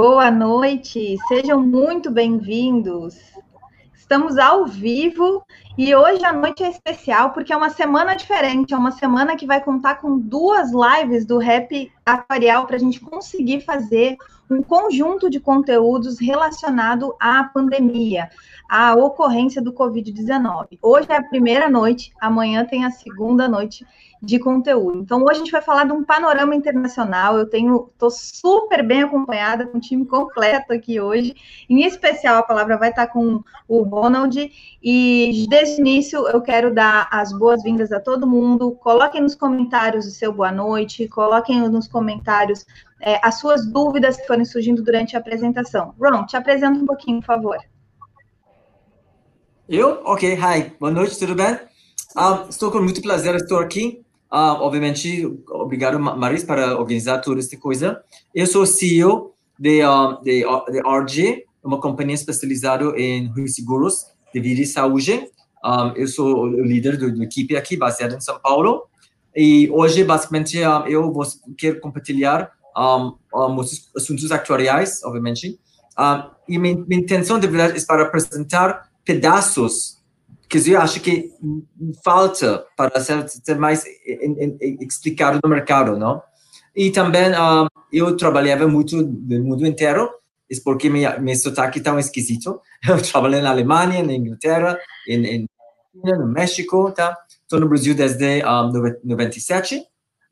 Boa noite, sejam muito bem-vindos. Estamos ao vivo e hoje a noite é especial porque é uma semana diferente, é uma semana que vai contar com duas lives do Rap Aquarial para a gente conseguir fazer um conjunto de conteúdos relacionado à pandemia, à ocorrência do Covid-19. Hoje é a primeira noite, amanhã tem a segunda noite de conteúdo. Então, hoje a gente vai falar de um panorama internacional. Eu tenho, estou super bem acompanhada com o time completo aqui hoje. Em especial, a palavra vai estar com o Ronald. E desde o início, eu quero dar as boas-vindas a todo mundo. Coloquem nos comentários o seu boa noite, coloquem nos comentários é, as suas dúvidas que forem surgindo durante a apresentação. Ron, te apresenta um pouquinho, por favor. Eu? Ok, hi. Boa noite, tudo bem? Um, estou com muito prazer estar aqui. Uh, obviamente, obrigado, Maris, para organizar toda esta coisa. Eu sou CEO de, uh, de, de RG, uma companhia especializada em seguros de vida e saúde. Um, eu sou o líder da equipe aqui, baseado em São Paulo. E hoje, basicamente, um, eu vou, quero compartilhar um, um, assuntos actuariais, obviamente. E minha, minha intenção, de verdade, é para apresentar pedaços que eu acho que falta para ser, ser mais explicado no mercado, não? E também eu trabalhava muito no mundo inteiro, é porque meu, meu sotaque tão esquisito. Eu trabalhei na Alemanha, na Inglaterra, em, em no México, tá? Estou no Brasil desde um, 97,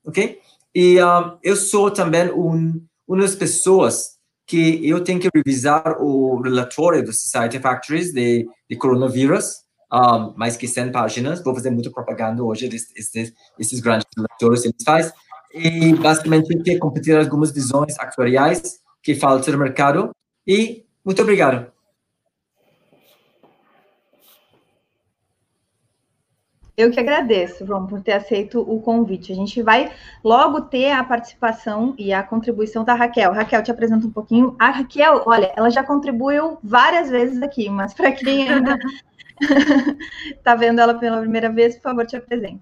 ok? E um, eu sou também um, uma das pessoas que eu tenho que revisar o relatório do Society Factories de, de coronavírus, um, mais que 100 páginas. Vou fazer muita propaganda hoje desses, grandes leitores que eles fazem. E, basicamente, quer competir algumas visões actuariais que faltam no mercado. E muito obrigado. Eu que agradeço, João, por ter aceito o convite. A gente vai logo ter a participação e a contribuição da Raquel. Raquel, te apresento um pouquinho. A Raquel, olha, ela já contribuiu várias vezes aqui, mas para quem ainda está vendo ela pela primeira vez, por favor, te apresente.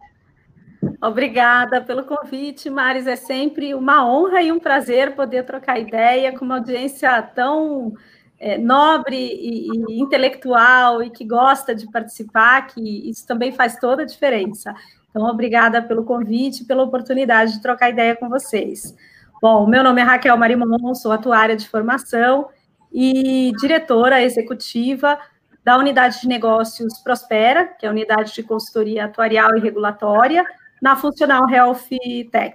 Obrigada pelo convite, Maris. É sempre uma honra e um prazer poder trocar ideia com uma audiência tão é, nobre e, e, intelectual e que gosta de participar, que isso também faz toda a diferença. Então, obrigada pelo convite, pela oportunidade de trocar ideia com vocês. Bom, meu nome é Raquel Marimon, sou atuária de formação e diretora executiva da unidade de negócios Prospera, que é a unidade de consultoria atuarial e regulatória, na Funcional Health Tech.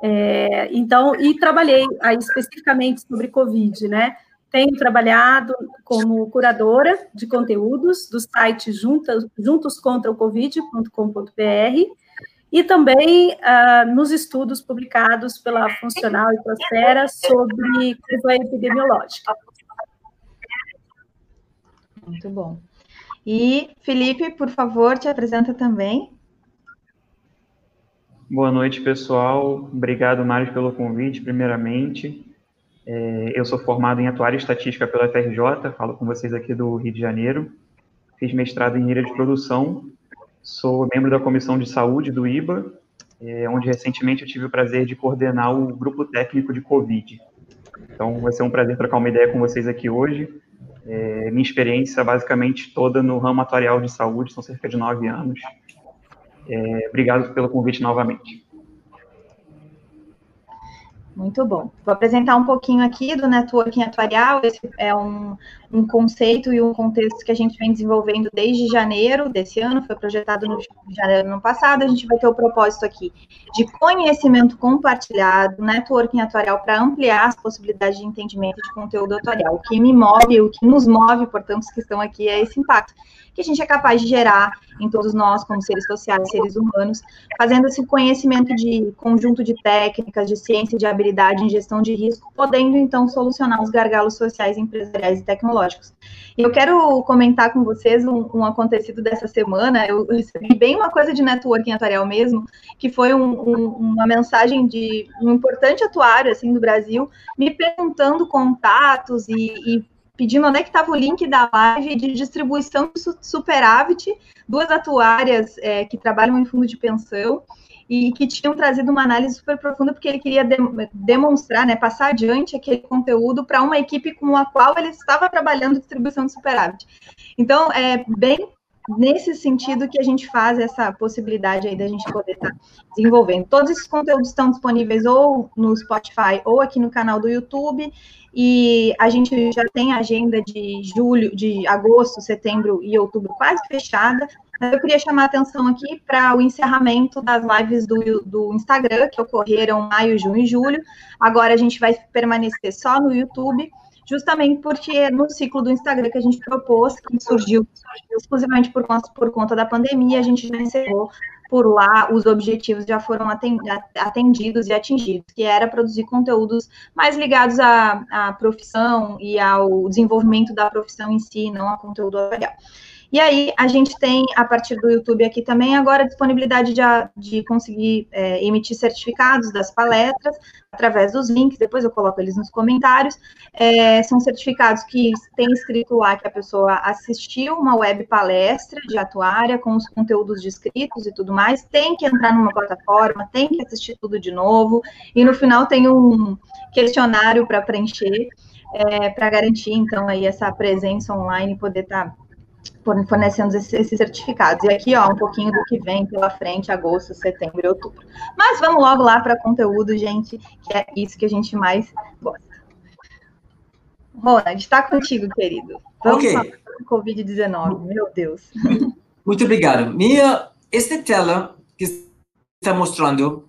É, então, e trabalhei aí especificamente sobre Covid, né? Tenho trabalhado como curadora de conteúdos do site juntas, juntoscontraocovid.com.br e também uh, nos estudos publicados pela Funcional e Prospera sobre curva epidemiológica. Muito bom. E Felipe, por favor, te apresenta também. Boa noite, pessoal. Obrigado, Mário, pelo convite, primeiramente. É, eu sou formado em Atuária Estatística pela FRJ, falo com vocês aqui do Rio de Janeiro. Fiz mestrado em Engenharia de Produção, sou membro da Comissão de Saúde do IBA, é, onde recentemente eu tive o prazer de coordenar o grupo técnico de Covid. Então, vai ser um prazer trocar uma ideia com vocês aqui hoje. É, minha experiência basicamente toda no ramo atuarial de saúde, são cerca de nove anos. É, obrigado pelo convite novamente. Muito bom. Vou apresentar um pouquinho aqui do networking atuarial. Esse é um, um conceito e um contexto que a gente vem desenvolvendo desde janeiro desse ano, foi projetado no janeiro do ano passado. A gente vai ter o propósito aqui de conhecimento compartilhado, networking atuarial para ampliar as possibilidades de entendimento de conteúdo atuarial. O que me move, o que nos move, portanto, os que estão aqui, é esse impacto que a gente é capaz de gerar em todos nós, como seres sociais, seres humanos, fazendo esse conhecimento de conjunto de técnicas, de ciência, de habilidade em gestão de risco, podendo então solucionar os gargalos sociais, empresariais e tecnológicos. E eu quero comentar com vocês um, um acontecido dessa semana. Eu recebi bem uma coisa de networking atuarial mesmo, que foi um, um, uma mensagem de um importante atuário assim do Brasil, me perguntando contatos e, e pedindo onde é que estava o link da live de distribuição de superávit, duas atuárias é, que trabalham em fundo de pensão, e que tinham trazido uma análise super profunda, porque ele queria de, demonstrar, né, passar adiante aquele conteúdo para uma equipe com a qual ele estava trabalhando distribuição de superávit. Então, é bem nesse sentido que a gente faz essa possibilidade aí da gente poder estar tá desenvolvendo. Todos esses conteúdos estão disponíveis ou no Spotify ou aqui no canal do YouTube. E a gente já tem a agenda de julho, de agosto, setembro e outubro quase fechada. Eu queria chamar a atenção aqui para o encerramento das lives do, do Instagram, que ocorreram maio, junho e julho. Agora a gente vai permanecer só no YouTube justamente porque no ciclo do Instagram que a gente propôs, que surgiu exclusivamente por conta, por conta da pandemia, a gente já encerrou por lá, os objetivos já foram atendidos e atingidos, que era produzir conteúdos mais ligados à, à profissão e ao desenvolvimento da profissão em si, não a conteúdo tutorial. E aí, a gente tem, a partir do YouTube aqui também, agora a disponibilidade de, de conseguir é, emitir certificados das palestras através dos links, depois eu coloco eles nos comentários. É, são certificados que tem escrito lá que a pessoa assistiu uma web palestra de atuária com os conteúdos descritos e tudo mais, tem que entrar numa plataforma, tem que assistir tudo de novo, e no final tem um questionário para preencher. É, para garantir, então, aí essa presença online e poder estar tá fornecendo esses certificados. E aqui, ó, um pouquinho do que vem pela frente, agosto, setembro e outubro. Mas vamos logo lá para conteúdo, gente, que é isso que a gente mais gosta. Ronald, está contigo, querido. Vamos okay. falar do Covid-19, meu Deus. Muito obrigado. Minha, esta tela que está mostrando,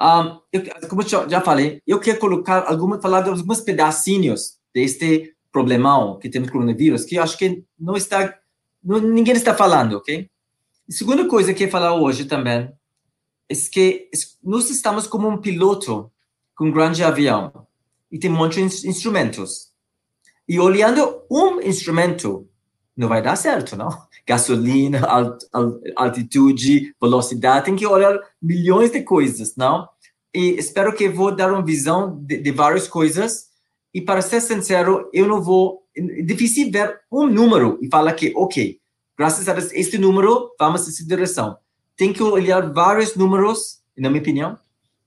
um, eu, como eu já falei, eu quero colocar alguma, falar de alguns pedacinhos deste problemão que temos coronavírus, que eu acho que não está ninguém está falando, ok? A segunda coisa que eu falar hoje também é que nós estamos como um piloto com um grande avião e tem um monte de instrumentos. E olhando um instrumento, não vai dar certo, não? Gasolina, alt, altitude, velocidade, tem que olhar milhões de coisas, não? E espero que vou dar uma visão de, de várias coisas. E para ser sincero, eu não vou é difícil ver um número e falar que, ok, graças a este número, vamos nessa direção. Tem que olhar vários números, na minha opinião,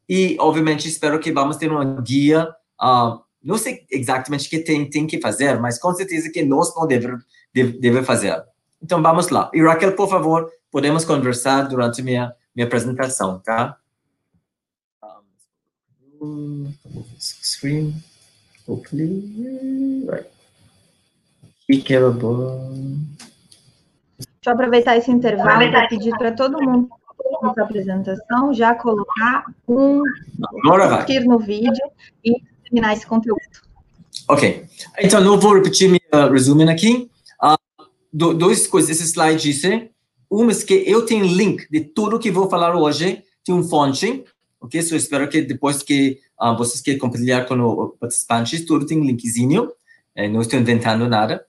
e, obviamente, espero que vamos ter uma guia. Uh, não sei exatamente o que tem, tem que fazer, mas com certeza que nós não devemos deve, deve fazer. Então, vamos lá. E, Raquel, por favor, podemos conversar durante minha, minha apresentação, tá? Um, screen, hopefully, right. Deixa eu aproveitar esse intervalo para pedir para todo mundo nessa apresentação já colocar um curtir no vídeo e terminar esse conteúdo. Ok. Então, não vou repetir meu resumo aqui. Uh, do, duas coisas, esse slide disse. Uma é que eu tenho link de tudo que vou falar hoje, tem um fonte, ok? So, espero que depois que uh, vocês querem compartilhar com os participantes, tudo tem linkzinho. É, não estou inventando nada.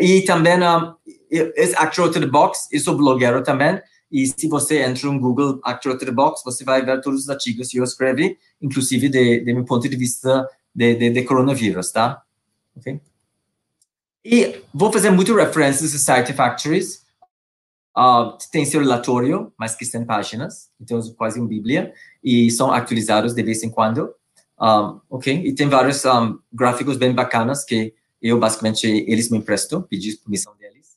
E também, um, esse Actor Out of the Box, eu sou blogueiro também, e se você entra no Google Actor Out of the Box, você vai ver todos os artigos que eu escrevi, inclusive de, de meu ponto de vista de, de, de coronavírus, tá? Ok? E vou fazer muito referências a Site Factories. Uh, tem seu relatório, mais que 100 páginas, então quase uma bíblia, e são atualizados de vez em quando. Um, ok? E tem vários um, gráficos bem bacanas que eu, basicamente, eles me emprestam, pedi permissão deles.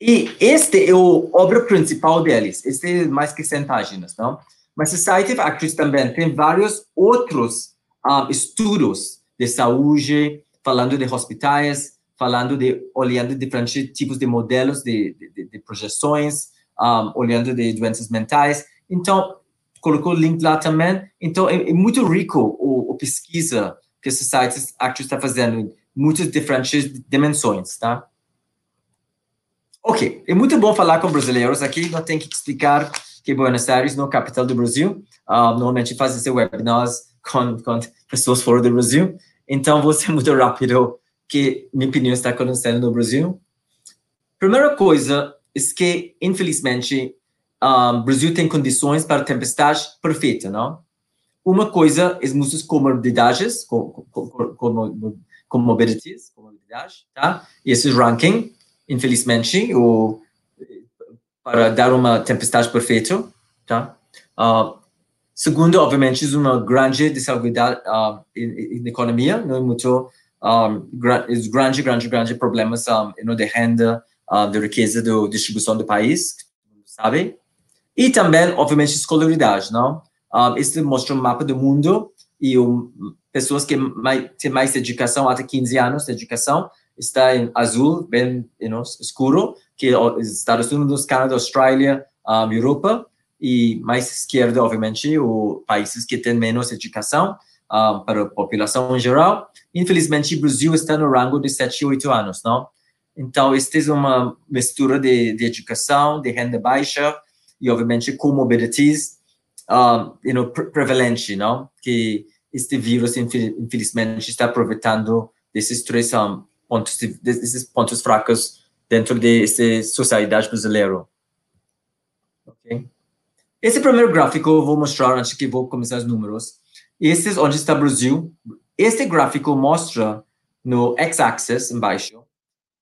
E este é o obra principal deles. Este é mais que 100 páginas, não? Mas Society of Actors também tem vários outros um, estudos de saúde, falando de hospitais, falando de, olhando diferentes tipos de modelos de, de, de projeções, olhando de doenças mentais. Então, colocou o link lá também. Então, é, é muito rico o, o pesquisa que a Society Actors está fazendo muitas diferentes dimensões, tá? Ok, é muito bom falar com brasileiros aqui, não tem que explicar que Buenos Aires não é a capital do Brasil, uh, normalmente faz esse webinars com, com pessoas fora do Brasil, então vou ser muito rápido que minha opinião está acontecendo no Brasil. Primeira coisa é que, infelizmente, um, Brasil tem condições para tempestade perfeita, não? Uma coisa é muitas comorbidades, com, com, com, comorbidades, comorbidade, tá? E esse ranking, infelizmente, o, para dar uma tempestade perfeita, tá? Uh, segundo, obviamente, uma grande desigualdade uh, na economia, não é muito um, grande, grande, grande problemas um, de renda, uh, de riqueza, de distribuição do país, sabe? E também, obviamente, escolaridade, não? Um, este mostra um mapa do mundo e um, pessoas que mais, têm mais educação, até 15 anos de educação, está em azul, bem you know, escuro, que é Estados Unidos, Canadá, Austrália, um, Europa, e mais esquerda, obviamente, os países que têm menos educação um, para a população em geral. Infelizmente, o Brasil está no rango de 7 e 8 anos, não? Então, esta é uma mistura de, de educação, de renda baixa e, obviamente, comorbidades um, you know, prevalente, não? Que este vírus, infelizmente, está aproveitando desses três um, pontos, desses pontos fracos dentro dessa sociedade brasileira. Ok? Esse primeiro gráfico eu vou mostrar antes que vou começar os números. Esse é onde está o Brasil. Este gráfico mostra no x-axis embaixo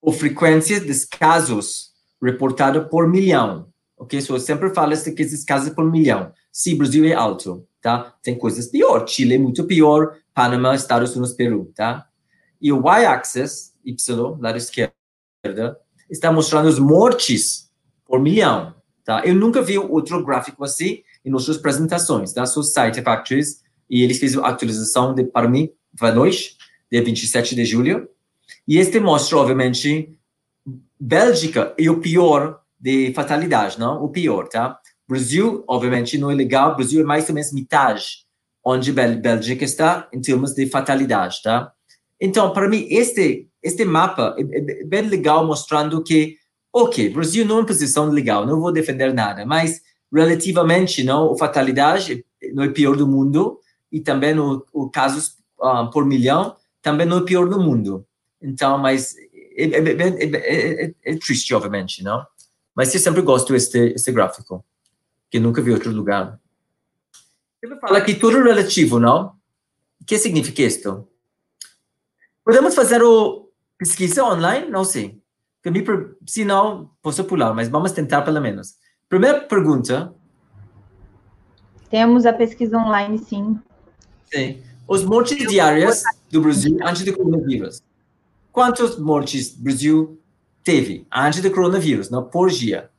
a frequência dos casos reportados por milhão. Ok? So, eu sempre falo que esses casos por milhão. O Brasil é alto, tá? Tem coisas pior. Chile é muito pior. Panamá, Estados Unidos, Peru, tá? E o y-axis, y, lado esquerdo, está mostrando os mortes por milhão, tá? Eu nunca vi outro gráfico assim em nossas apresentações, tá? Sou Site Factories e eles fizeram a atualização de, para mim, para nós, dia 27 de julho. E este mostra, obviamente, Bélgica é o pior de fatalidade, não? O pior, tá? Brasil, obviamente, não é legal. Brasil é mais ou menos metade onde Bélgica está em termos de fatalidade, tá? Então, para mim, este este mapa é, é, bem legal, mostrando que, ok, Brasil não é uma posição legal, não vou defender nada, mas relativamente, não, a fatalidade não é pior do mundo e também o, o casos um, por milhão também não é pior do mundo. Então, mas é, é, é, é, triste, obviamente, não? Mas eu sempre gosto este gráfico, que nunca vi outro lugar. Ele fala que tudo relativo, não? O que significa isto? Podemos fazer o pesquisa online? Não sei. Se não, posso pular, mas vamos tentar pelo menos. Primeira pergunta. Temos a pesquisa online, sim. Sim. Os mortes diárias do Brasil antes do coronavírus. Quantas mortes o Brasil teve antes do coronavírus, não, por dia?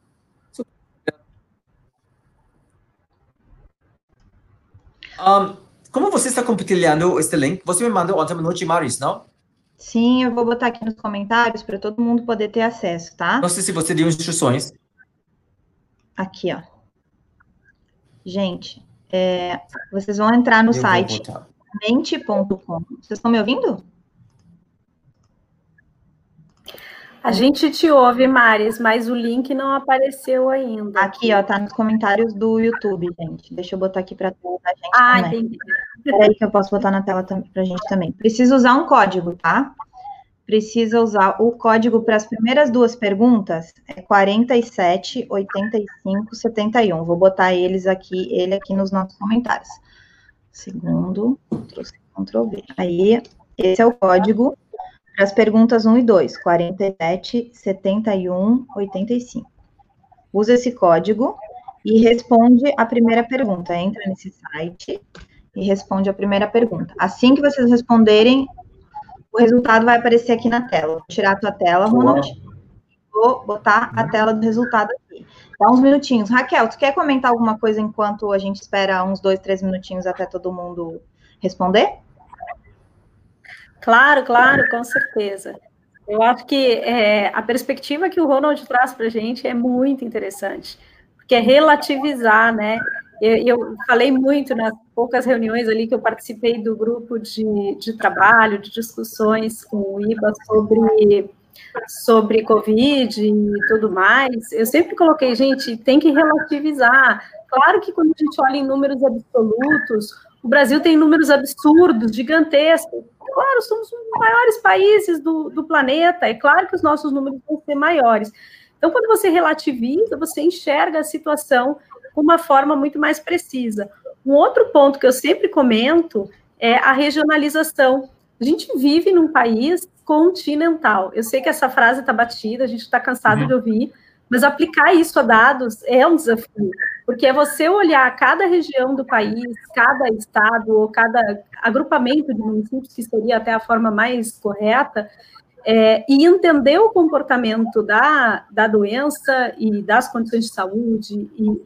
Um, como você está compartilhando este link, você me mandou ontem noite, Maris, não? Sim, eu vou botar aqui nos comentários para todo mundo poder ter acesso, tá? Não sei se você deu instruções. Aqui, ó. Gente, é, vocês vão entrar no eu site mente.com. Vocês estão me ouvindo? A gente te ouve, Maris, mas o link não apareceu ainda. Aqui, ó, tá nos comentários do YouTube, gente. Deixa eu botar aqui para tela da gente ah, também. entendi. Peraí que eu posso botar na tela pra gente também. Precisa usar um código, tá? Precisa usar o código para as primeiras duas perguntas, é 47, 85, 71. Vou botar eles aqui, ele aqui nos nossos comentários. Segundo, Ctrl V. Aí, esse é o código as perguntas 1 e 2, 47, 71, 85. Usa esse código e responde a primeira pergunta. Entra nesse site e responde a primeira pergunta. Assim que vocês responderem, o resultado vai aparecer aqui na tela. Vou tirar a tua tela, Ronald. Vou botar a tela do resultado aqui. Dá uns minutinhos. Raquel, tu quer comentar alguma coisa enquanto a gente espera uns dois, três minutinhos até todo mundo responder? Claro, claro, com certeza. Eu acho que é, a perspectiva que o Ronald traz para a gente é muito interessante, porque é relativizar, né? Eu, eu, falei muito nas poucas reuniões ali que eu participei do grupo de, de trabalho, de discussões com o IBA sobre, sobre Covid e tudo mais. Eu sempre coloquei, gente, tem que relativizar. Claro que quando a gente olha em números absolutos, o Brasil tem números absurdos, gigantescos. Claro, somos um dos maiores países do, do planeta, é claro que os nossos números vão ser maiores. Então, quando você relativiza, você enxerga a situação com uma forma muito mais precisa. Um outro ponto que eu sempre comento é a regionalização. A gente vive num país continental. Eu sei que essa frase está batida, a gente está cansado uhum. de ouvir, Mas aplicar isso a dados é um desafio, porque é você olhar cada região do país, cada estado ou cada agrupamento de municípios, que seria até a forma mais correta, é, e entender o comportamento da, da doença e das condições de saúde e,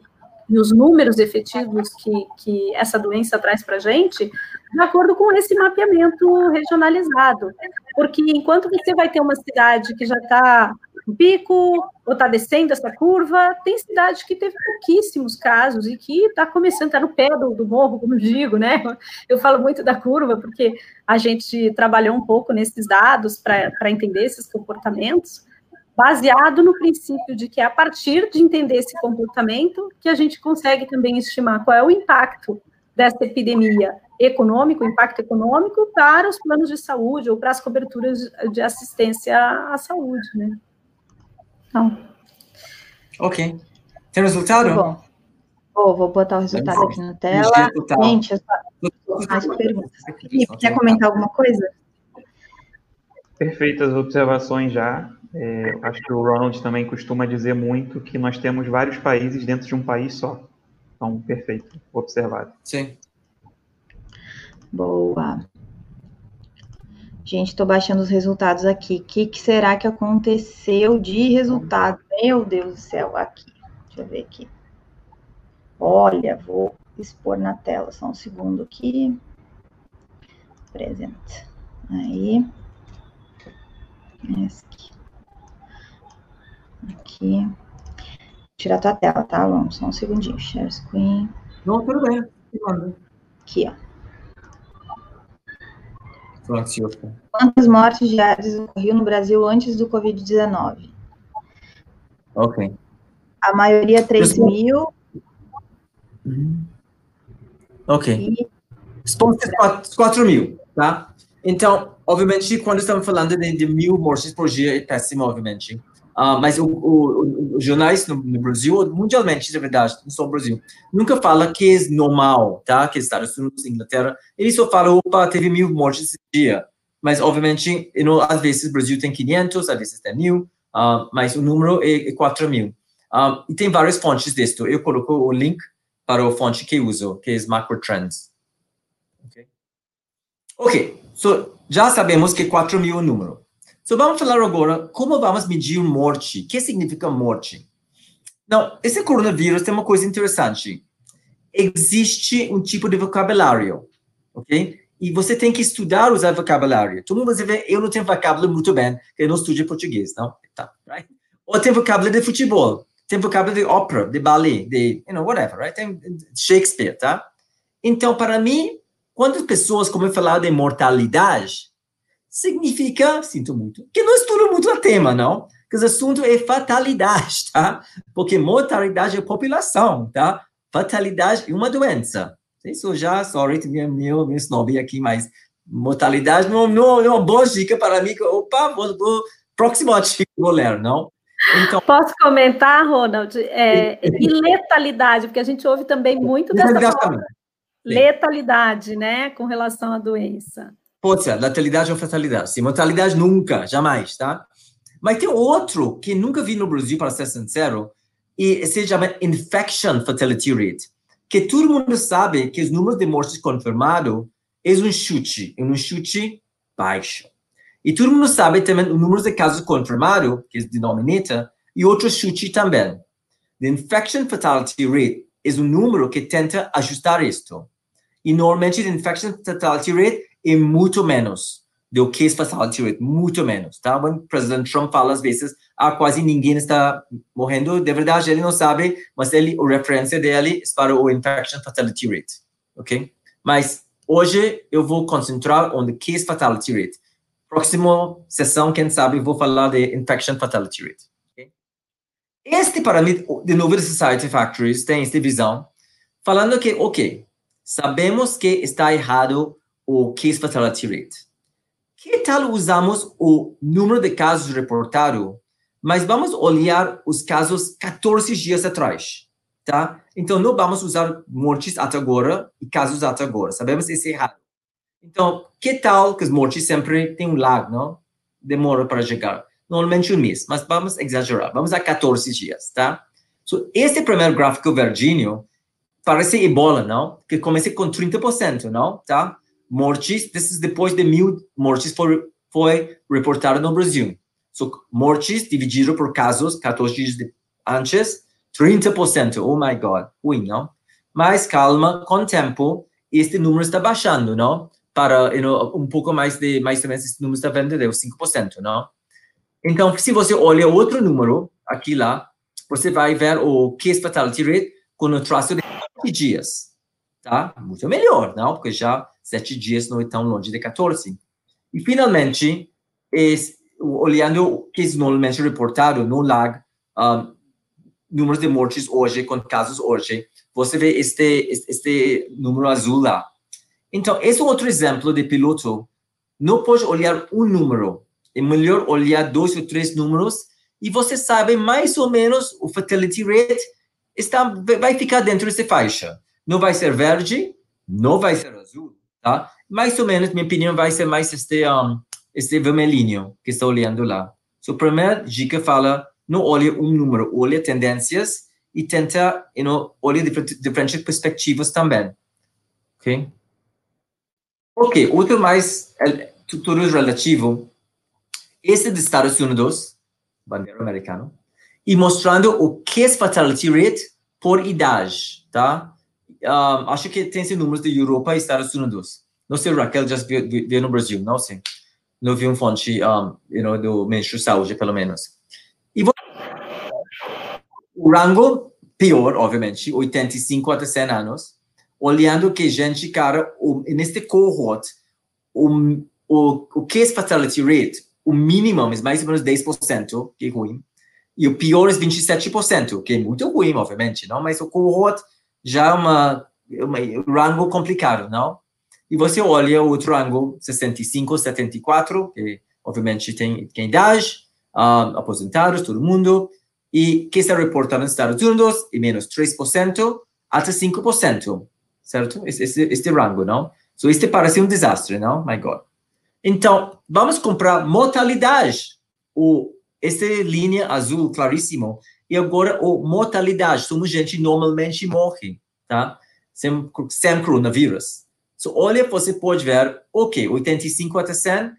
e os números efetivos que, que essa doença traz para a gente, de acordo com esse mapeamento regionalizado. Porque enquanto você vai ter uma cidade que já está no pico, ou está descendo essa curva, tem cidade que teve pouquíssimos casos e que está começando, está no pé do, do morro, como digo, né? Eu falo muito da curva, porque a gente trabalhou um pouco nesses dados para entender esses comportamentos, baseado no princípio de que é a partir de entender esse comportamento que a gente consegue também estimar qual é o impacto dessa epidemia econômico, impacto econômico para os planos de saúde ou para as coberturas de assistência à saúde, né? Então. Ok. Tem resultado? Tá bom. Oh, vou botar o resultado aqui na tela. Gente, eu só... mais perguntas. Felipe, quer comentar alguma coisa? Perfeitas observações já. É, acho que o Ronald também costuma dizer muito que nós temos vários países dentro de um país só. Então, perfeito, observado. Sim. Boa. Gente, estou baixando os resultados aqui. O que, que, será que aconteceu de resultado? Meu Deus do céu, aqui. Deixa eu ver aqui. Olha, vou expor na tela só um segundo aqui. Presente. Aí. Aqui. Vou tirar tua tela, tá? Vamos, só um segundinho. Share screen. Não, tudo bem. Aqui, ó. Quantas mortes diárias ocorriam no Brasil antes do Covid-19? Ok. A maioria 3 mil. Uhum. Ok. E... 4 mil, tá? Então, obviamente, quando estamos falando de, de mil mortes por dia, é péssimo, obviamente. Uh, mas o, o, os jornais no, no, Brasil, mundialmente, de verdade, não só no Brasil, nunca fala que é normal, tá? Que Estados Unidos, Inglaterra, eles só falam, opa, teve mil mortes esse dia. Mas, obviamente, não, às vezes o Brasil tem 500, às vezes tem mil, uh, mas o número é, é 4 mil. Uh, e tem várias fontes disso. Eu coloco o link para a fonte que uso, que é Macro Trends. Ok? Ok, so, já sabemos que 4 mil é o número. So, vamos falar agora como vamos medir morte. O que significa morte? Não, esse coronavírus tem uma coisa interessante. Existe um tipo de vocabulário, ok? E você tem que estudar usar vocabulário. Todo mundo vai ver, eu não tenho vocabulário muito bem, eu não estudo português, não? Tá, right? Ou tem vocabulário de futebol, tem vocabulário de ópera, de ballet, de, you know, whatever, right? Tem Shakespeare, tá? Então, para mim, quando as pessoas começam a falar de mortalidade, significa, sinto muito, que não estudo muito o tema, não? Que o assunto é fatalidade, tá? Porque mortalidade é população, tá? Fatalidade é uma doença. Isso já, sorry, meu, meu, meu snob aqui, mas mortalidade não, não, não é uma boa dica para mim. Opa, vou, vou, próximo artigo vou ler, não? Então, Posso comentar, Ronald? É, e letalidade, porque a gente ouve também muito dessa palavra. Letalidade, né, com relação à doença. Pode ser, letalidade ou fatalidade. Sim, mortalidade nunca, jamais, tá? Mas tem outro que nunca vi no Brasil, para ser sincero, e se chama infection fatality rate, que todo mundo sabe que os números de mortes confirmados é um chute, é um chute baixo. E todo mundo sabe também o número de casos confirmados, que é o denominator, e outro chute também. The infection fatality rate é um número que tenta ajustar isto. E normalmente, the infection fatality rate é muito menos do case fatality rate, muito menos, tá? O presidente Trump fala às vezes, ah, quase ninguém está morrendo, de verdade ele não sabe, mas ele, a referência dele é para o infection fatality rate, ok? Mas hoje eu vou concentrar no case fatality rate. Próxima sessão, quem sabe, vou falar de infection fatality rate. Okay? Este, mim, de novo, Society Factories tem esta visão, falando que, ok, sabemos que está errado o case fatality rate. Que tal usamos o número de casos reportados, mas vamos olhar os casos 14 dias atrás, tá? Então, não vamos usar mortes até agora e casos até agora. Sabemos é errado. Então, que tal que as mortes sempre têm um lag, não? Demora para chegar. normalmente um mês, mas vamos exagerar, vamos a 14 dias, tá? So, este primeiro gráfico verdinho parece ebola, não? Que começa com 30%, não? Tá? Mortes, this is depois de mil mortes foi, foi reportado no Brasil. So, mortes dividido por casos, 14 dias de, antes, 30%. Oh my God, ruim, não? Mas calma, com o tempo, este número está baixando, não? Para you know, um pouco mais de, mais ou menos, esse número está vendo de 5%, não? Então, se você olha outro número, aqui lá, você vai ver o case fatality rate com o traço de 7 dias, tá? Muito melhor, não? Porque já 7 dias não é tão longe de 14. E, finalmente, esse, olhando o que normalmente reportado no lag, um, números de mortes hoje, com casos hoje, você vê este, este número azul lá. Então, esse é outro exemplo de piloto. Não pode olhar um número. É melhor olhar dois ou três números e você sabe mais ou menos o fatality rate está, vai ficar dentro dessa faixa. Não vai ser verde, não vai ser azul, tá? Mais ou menos, minha opinião, vai ser mais este, um, este vermelhinho que está olhando lá. So, a primeira dica fala, não olhe um número, olhe tendências e tenta, you know, olhe diferentes, diferentes perspectivas também. Ok? Ok, outro mais, é, tudo relativo, esse de Estados Unidos, bandeira americana, e mostrando o que é fatality rate por idade, tá? Um, acho que tem esses números de Europa e Estados Unidos. Não sei, Raquel já viu, viu no Brasil, não sei. Não vi um fonte um, you know, do Ministério da Saúde, pelo menos. E o rango pior, obviamente, 85 até 100 anos, olhando que gente, cara, o, neste cohort, o, o, o case fatality rate o mínimo é mais ou menos 10%, que é ruim, e o pior é 27%, que é muito ruim, obviamente, não? Mas o cohort já é uma, uma um rango complicado, não? E você olha o outro rango, 65, 74, que obviamente tem, tem idade, um, aposentados, todo mundo, e que está reportado nos Estados Unidos, e menos 3%, até 5%, certo? Este, este rango, não? So, este parece um desastre, não? My God. Então, vamos comprar mortalidade. O, essa linha azul claríssimo. E agora, o mortalidade. Somos gente normalmente morre, tá? Sem, sem coronavírus. So, olha, você pode ver, ok, 85 até 100,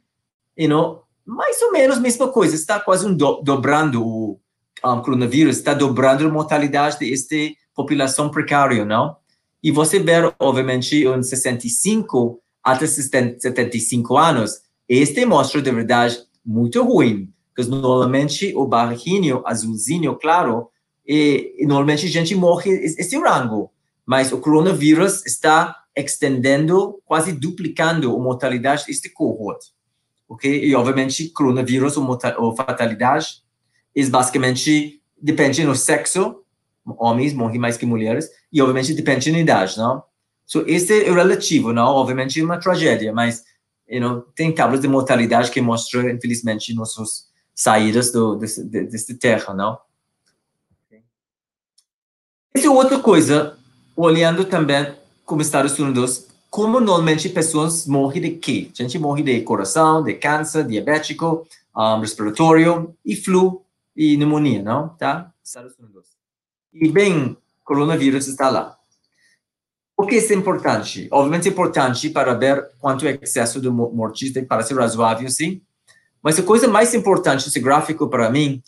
you know, mais ou menos a mesma coisa. Está quase um do, dobrando o um, coronavírus, está dobrando a mortalidade desta população precária, não? E você vê, obviamente, em 65 até 75 anos, este mostra de verdade muito ruim, porque normalmente o barrinho azulzinho, claro, e, e normalmente a gente morre esse rango, mas o coronavírus está extendendo, quase duplicando a mortalidade deste cohort, ok? E obviamente coronavírus ou, fatalidade é basicamente depende do sexo, homens morrem mais que mulheres, e obviamente depende da idade, não? So, este é relativo, não? Obviamente é uma tragédia, mas you know, tem tablas de mortalidade que mostram, infelizmente, nossas saídas do, desse, desse terra, não? Essa é outra coisa, olhando também como Estados Unidos, como normalmente pessoas morrem de quê? A gente morre de coração, de câncer, diabético, um, respiratório e flu e pneumonia, não? Tá? Estados Unidos. E bem, coronavírus está lá. Por que isso é importante? Obviamente é importante para ver quanto é excesso de mortista para ser razoável, sim. Mas a coisa mais importante desse gráfico para mim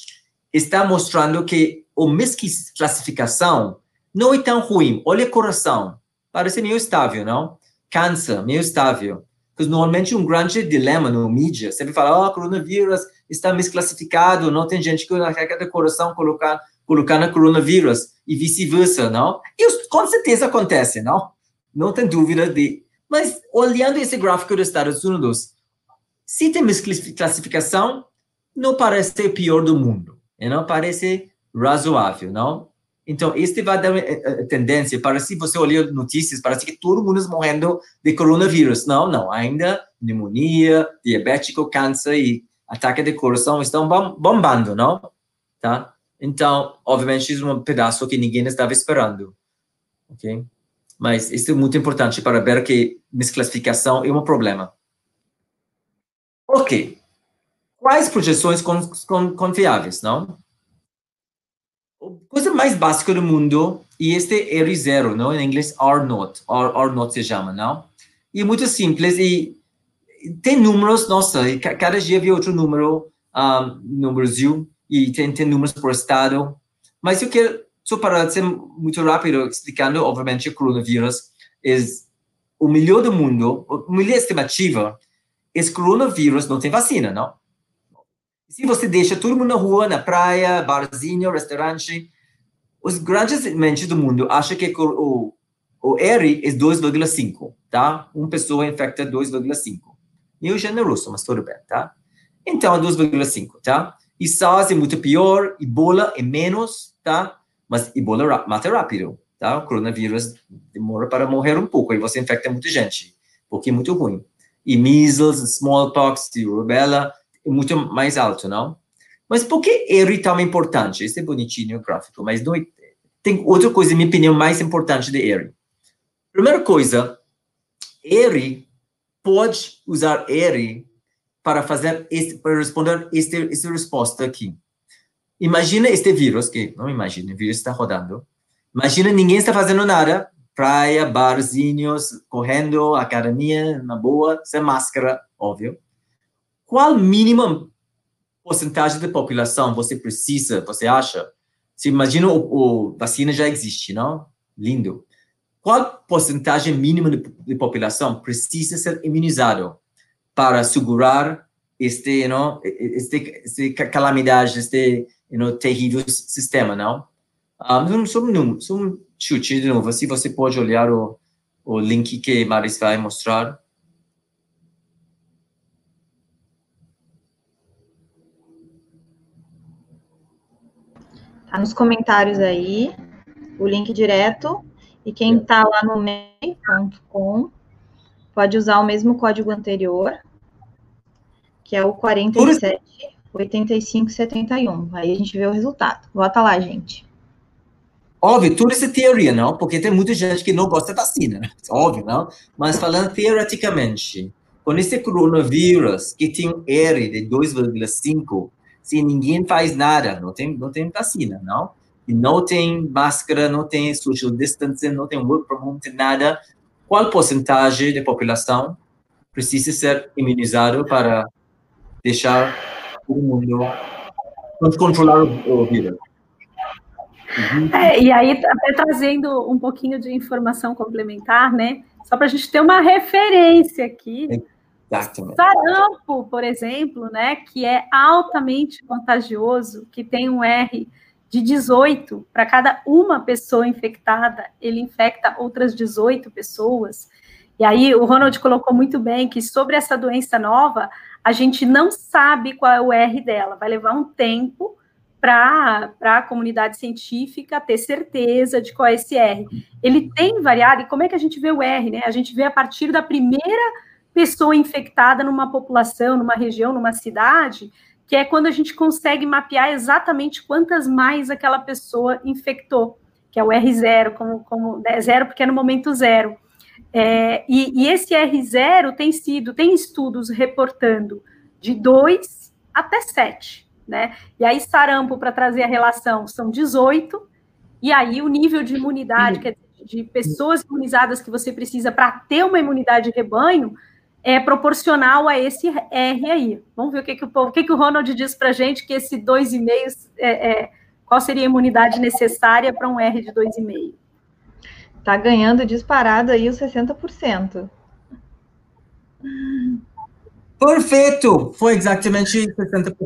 está mostrando que a misclassificação não é tão ruim. Olha o coração, parece meio estável, não? Câncer, meio estável. Porque normalmente um grande dilema no mídia, sempre fala, oh, coronavírus está misclassificado, não tem gente que na regra do coração colocar colocar na coronavírus e vice-versa, não? E com certeza acontece, não? Não tem dúvida de. Mas olhando esse gráfico dos Estados Unidos, se tem classificação, não parece pior do mundo, não parece razoável, não? Então, este vai dar a tendência para se você olhar notícias, parece que todo mundo está morrendo de coronavírus. Não, não, ainda pneumonia, diabético, câncer e ataque de coração estão bombando, não? Tá? Então, obviamente, isso é um pedaço que ninguém estava esperando. Ok? Mas isso é muito importante para ver que desclassificação é um problema. Ok. quais projeções confiáveis, não? Coisa mais básica do mundo, e este é R0, não? Em inglês, R0, R, R0 se chama, não? E muito simples, e tem números, nossa, cada dia vi outro número, um, no Brasil, e tem, tem números por estado, mas eu quero, só para ser muito rápido, explicando, obviamente, o coronavírus é o melhor do mundo, a melhor estimativa, esse coronavírus não tem vacina, não? Se você deixa todo mundo na rua, na praia, barzinho, restaurante, os grandes mentes do mundo acham que o, o R é 2,5, tá? Uma pessoa infecta 2,5. Meio generoso, mas tudo bem, tá? Então, é 2,5, tá? E SARS é muito pior, Ebola é menos, tá? Mas Ebola mata rápido, tá? O coronavírus demora para morrer um pouco, e você infecta muita gente, porque é muito ruim. E measles, smallpox, e rubella é muito mais alto, não? Mas por que R tão importante? Esse é bonitinho o gráfico, mas não é, tem outra coisa, minha opinião, mais importante de R. Primeira coisa, R pode usar R para fazer este, para responder este, esta resposta aqui. Imagina este vírus, que não imagina, o vírus está rodando. Imagina ninguém está fazendo nada, praia, barzinhos, correndo, academia, na boa, sem máscara, óbvio qual mínima porcentagem da população você precisa, você acha? Se imagina o, o vacina já existe, não? Lindo. Qual porcentagem mínima de, de população precisa ser imunizado para segurar este, não, este, este calamidade, este know, terrível sistema, não? Só, um, só um chute de novo, se você pode olhar o, o link que Maris vai mostrar. Tá nos comentários aí, o link direto. E quem tá lá no MEI.com pode usar o mesmo código anterior, que é o 47 85 71. Aí a gente vê o resultado. Bota lá, gente. Óbvio, tudo isso é teoria, não? Porque tem muita gente que não gosta da vacina, né? óbvio, não? Mas falando teoreticamente, com esse coronavírus que tem um R de 2,5, se ninguém faz nada, não tem, não tem vacina, não? E não tem máscara, não tem social distancing, não tem work from home, nada. Qual porcentagem da população precisa ser imunizado para deixar todo mundo controlar o, vírus? É, e aí, até trazendo um pouquinho de informação complementar, né? Só para a gente ter uma referência aqui. Exatamente. Sarampo, por exemplo, né, que é altamente contagioso, que tem um R de 18 para cada uma pessoa infectada, ele infecta outras 18 pessoas. E aí o Ronald colocou muito bem que sobre essa doença nova, a gente não sabe qual é o R dela, vai levar um tempo para a comunidade científica ter certeza de qual é esse R. Ele tem variado, e como é que a gente vê o R, né? A gente vê a partir da primeira pessoa infectada numa população, numa região, numa cidade, que é quando a gente consegue mapear exatamente quantas mais aquela pessoa infectou, que é o R0, como, como é zero, porque é no momento zero. É, e, e, esse R0 tem sido, tem estudos reportando de 2 até 7, né? E aí, sarampo, para trazer a relação, são 18, e aí o nível de imunidade, que é de pessoas imunizadas que você precisa para ter uma imunidade de rebanho, é proporcional a esse R aí. Vamos ver o que, que o povo, o que, que o Ronald diz para a gente que esse 2,5 é, é, qual seria a imunidade necessária para um R de 2,5? Está ganhando disparado aí os 60%. Perfeito! Foi exatamente 60%.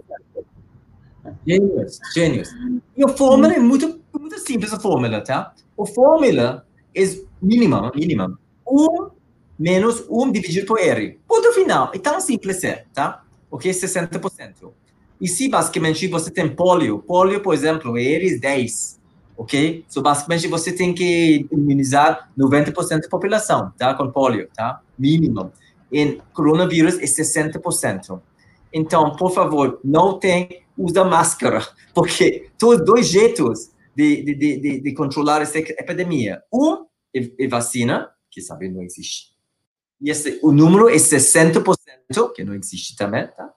Gênios, gênios. E a fórmula é muito, muito simples, a fórmula, tá? A fórmula é mínima, mínima. 1 menos 1 dividido por R. Ponto final. É tão simples é, tá? Ok? 60%. E se basicamente você tem polio, polio, por exemplo, é R 10, ok? So, basicamente você tem que imunizar 90% da população, tá? Com polio, tá? Mínimo. Em coronavírus é 60%. Então, por favor, não tem, usa máscara, porque todos dois jeitos de, de, de, de controlar essa epidemia. Um é, é vacina, que sabe não existe. E esse, o número é 60%, que não existe também, tá?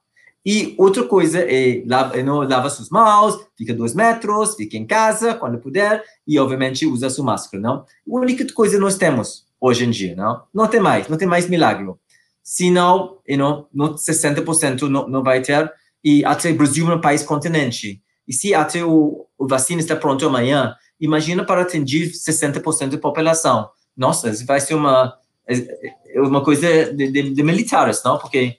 E outra coisa é, lava, não lava suas mãos, fica dois metros, fica em casa quando puder e, obviamente, usa sua máscara, não? A única coisa que nós temos hoje em dia, não? Não tem mais, não tem mais milagre. Senão, no 60% não, não vai ter, e até o Brasil é um país continente. E se até o, o vacina está pronto amanhã, imagina para atingir 60% da população. Nossa, isso vai ser uma, é, é uma coisa de, de, de militares, não? Porque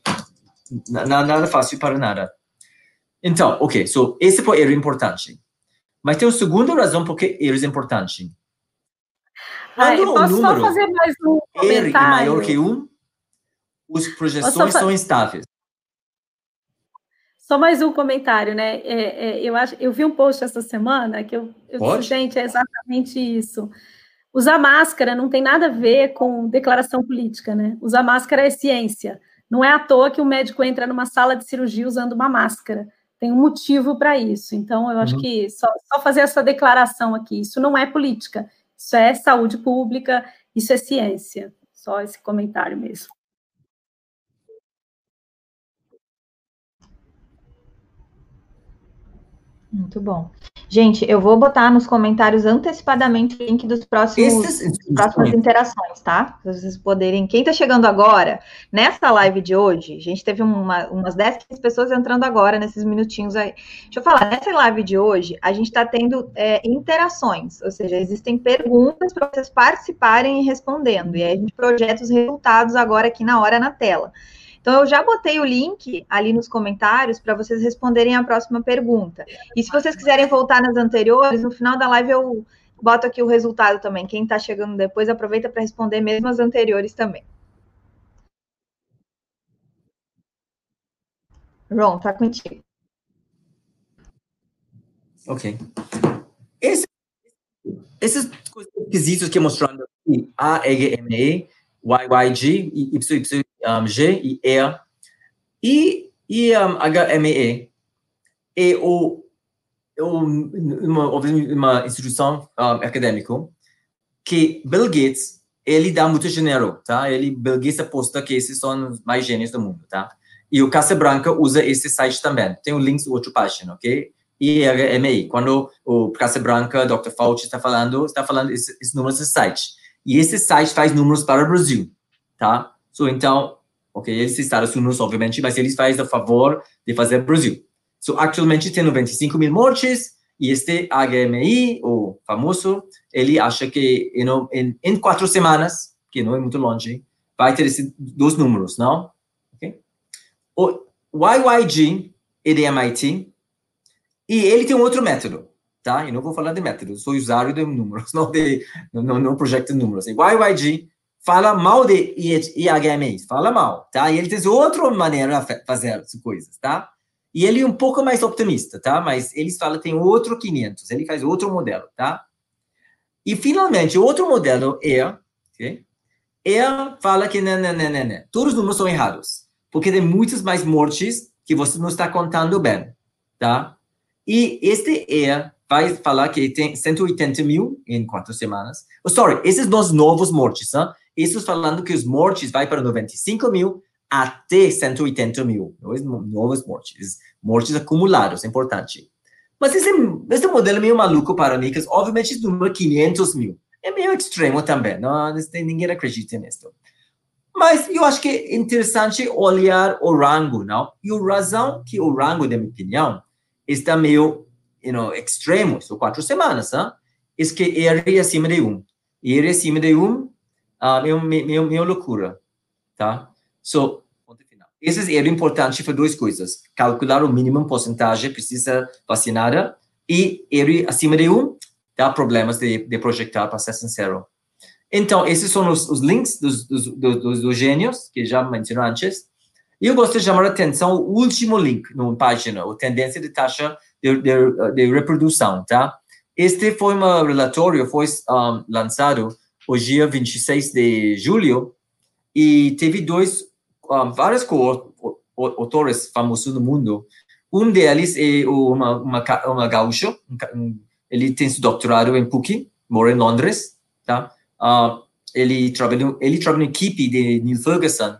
nada, fácil para nada. Então, ok, so esse foi era importante. Mas tem uma segunda razão porque era importante. Ah, eu posso só fazer mais um comentário? R é maior que 1, as projeções são instáveis. Só mais um comentário, né? É, é, eu, acho, eu vi um post essa semana que eu, eu disse, gente, é exatamente isso. Usar máscara não tem nada a ver com declaração política, né? Usar máscara é ciência. Não é à toa que o médico entra numa sala de cirurgia usando uma máscara. Tem um motivo para isso. Então, eu acho uhum. que só, só fazer essa declaração aqui, isso não é política, isso é saúde pública, isso é ciência. Só esse comentário mesmo. Muito bom. Gente, eu vou botar nos comentários antecipadamente o link dos próximos Esses, próximas interações, tá? Para vocês poderem. Quem está chegando agora, nessa live de hoje, a gente teve uma, umas 10, 15 pessoas entrando agora nesses minutinhos aí. Deixa eu falar, nessa live de hoje, a gente está tendo é, interações, ou seja, existem perguntas para vocês participarem e respondendo. E aí a gente projeta os resultados agora aqui na hora na tela. Então, eu já botei o link ali nos comentários para vocês responderem a próxima pergunta. E se vocês quiserem voltar nas anteriores, no final da live eu boto aqui o resultado também. Quem está chegando depois, aproveita para responder mesmo as anteriores também. Ron, tá contigo. Ok. Esse, esses quesitos que mostrando aqui, AEGME, YYG, YY, um, G e E, e, e um, HME é o, uma, uma instituição um, acadêmica que Bill Gates, ele dá muito dinheiro, tá? Ele, Bill Gates aposta que esses são os mais gênios do mundo, tá? E o Casa Branca usa esse site também. Tem o link do outro página, ok? HMI. Quando o Casa Branca, Dr. Fauci está falando, está falando esses esse números desse site. E esse site faz números para o Brasil, tá? So, então, ok, esses Estados Unidos, obviamente, mas eles fazem o favor de fazer Brasil. So, atualmente tem 95 mil mortes, e este HMI, o famoso, ele acha que em, em, em, quatro semanas, que não é muito longe, vai ter esses dois números, não? Okay? O YYG é de MIT, e ele tem um outro método, tá? Eu não vou falar de método, sou usuário de números, não de não, não projeto de números. YYG fala mal de IHMI, fala mal, tá? E ele tem outra maneira de fazer as coisas, tá? E ele é um pouco mais optimista, tá? Mas eles falam tem outro 500, ele faz outro modelo, tá? E finalmente, outro modelo é, okay? é fala que não, não, não, não, não, todos os números são errados, porque tem muitas mais mortes que você não está contando bem, tá? E este é vai falar que tem 180 mil em quatro semanas. Oh, sorry, esses os novos mortes, tá? Isso falando que os mortes vai para 95 mil até 180 mil. Novas mortes. Mortes acumuladas, é importante. Mas esse, esse modelo é meio maluco para que obviamente esse número 500 mil. É meio extremo também, não, ninguém acredita nisso. Mas eu acho que é interessante olhar o rango, não? E a razão que o rango, na minha opinião, está meio you know, extremo, são quatro semanas, hein? é que R acima de 1. E R acima de 1 uh, meu, meu, meu loucura, tá? So. Esse é importante para duas coisas. Calcular o mínimo porcentagem precisa vacinada e ele acima de um dá problemas de, de projetar, para ser sincero. Então, esses são os, os links dos, dos, dos, dos, gênios, que já mencionei antes. E eu gosto de chamar a atenção o último link na página, a tendência de taxa de, de, de reprodução, tá? Este foi um relatório, foi um, lançado o dia 26 de julho, e teve dois, um, ah, vários autores famosos no mundo. Um deles é uma, uma, uma gaúcho, ele tem seu doutorado em PUC, mora em Londres, tá? Uh, ele trabalha ele trabalha na equipe de Neil Ferguson,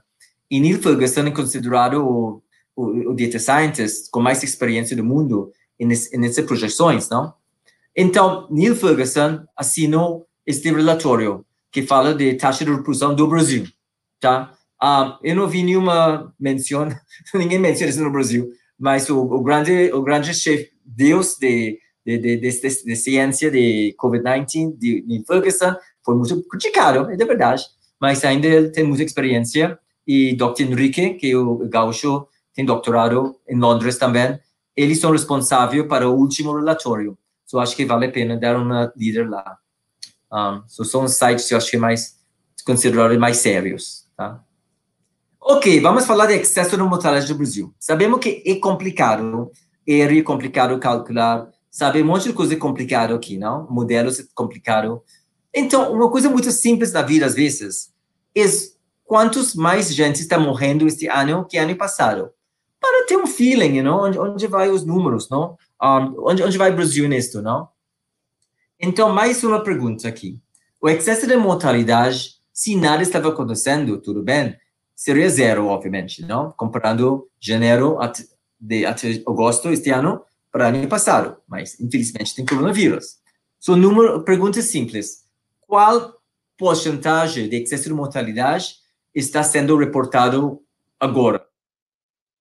e Neil Ferguson é considerado o o, o data scientist com mais experiência do mundo nessas projeções, não? Então, Neil Ferguson assinou este relatório que fala de taxa de reprodução do Brasil, tá? Um, eu não vi nenhuma menção, ninguém menciona isso no Brasil, mas o, o grande, o grande chefe Deus de, de, de, de, de, de ciência de COVID-19, de, de Ferguson, foi muito criticado, é verdade, mas ainda tem muita experiência. E Dr. Enrique, que é o gaúcho, tem doutorado em Londres também, eles são responsáveis para o último relatório. So, acho que vale a pena dar uma líder lá. Um, são sites que eu acho que mais considerados mais sérios, tá? Ok, vamos falar de excesso de mortalidade do Brasil. Sabemos que é complicado, é complicado calcular, sabe um monte de coisa complicada aqui, não? Modelos é complicado. Então, uma coisa muito simples na vida, às vezes, é quantos mais gente está morrendo este ano que ano passado. Para ter um feeling, know, onde, onde vai os números, não? Um, onde, onde vai o Brasil nisto, não? Então, mais uma pergunta aqui. O excesso de mortalidade, se nada estava acontecendo, tudo bem, seria zero, obviamente, não? Comparando janeiro de, até agosto este ano para ano passado. Mas, infelizmente, tem coronavírus. So, número, pergunta simples. Qual porcentagem de excesso de mortalidade está sendo reportado agora?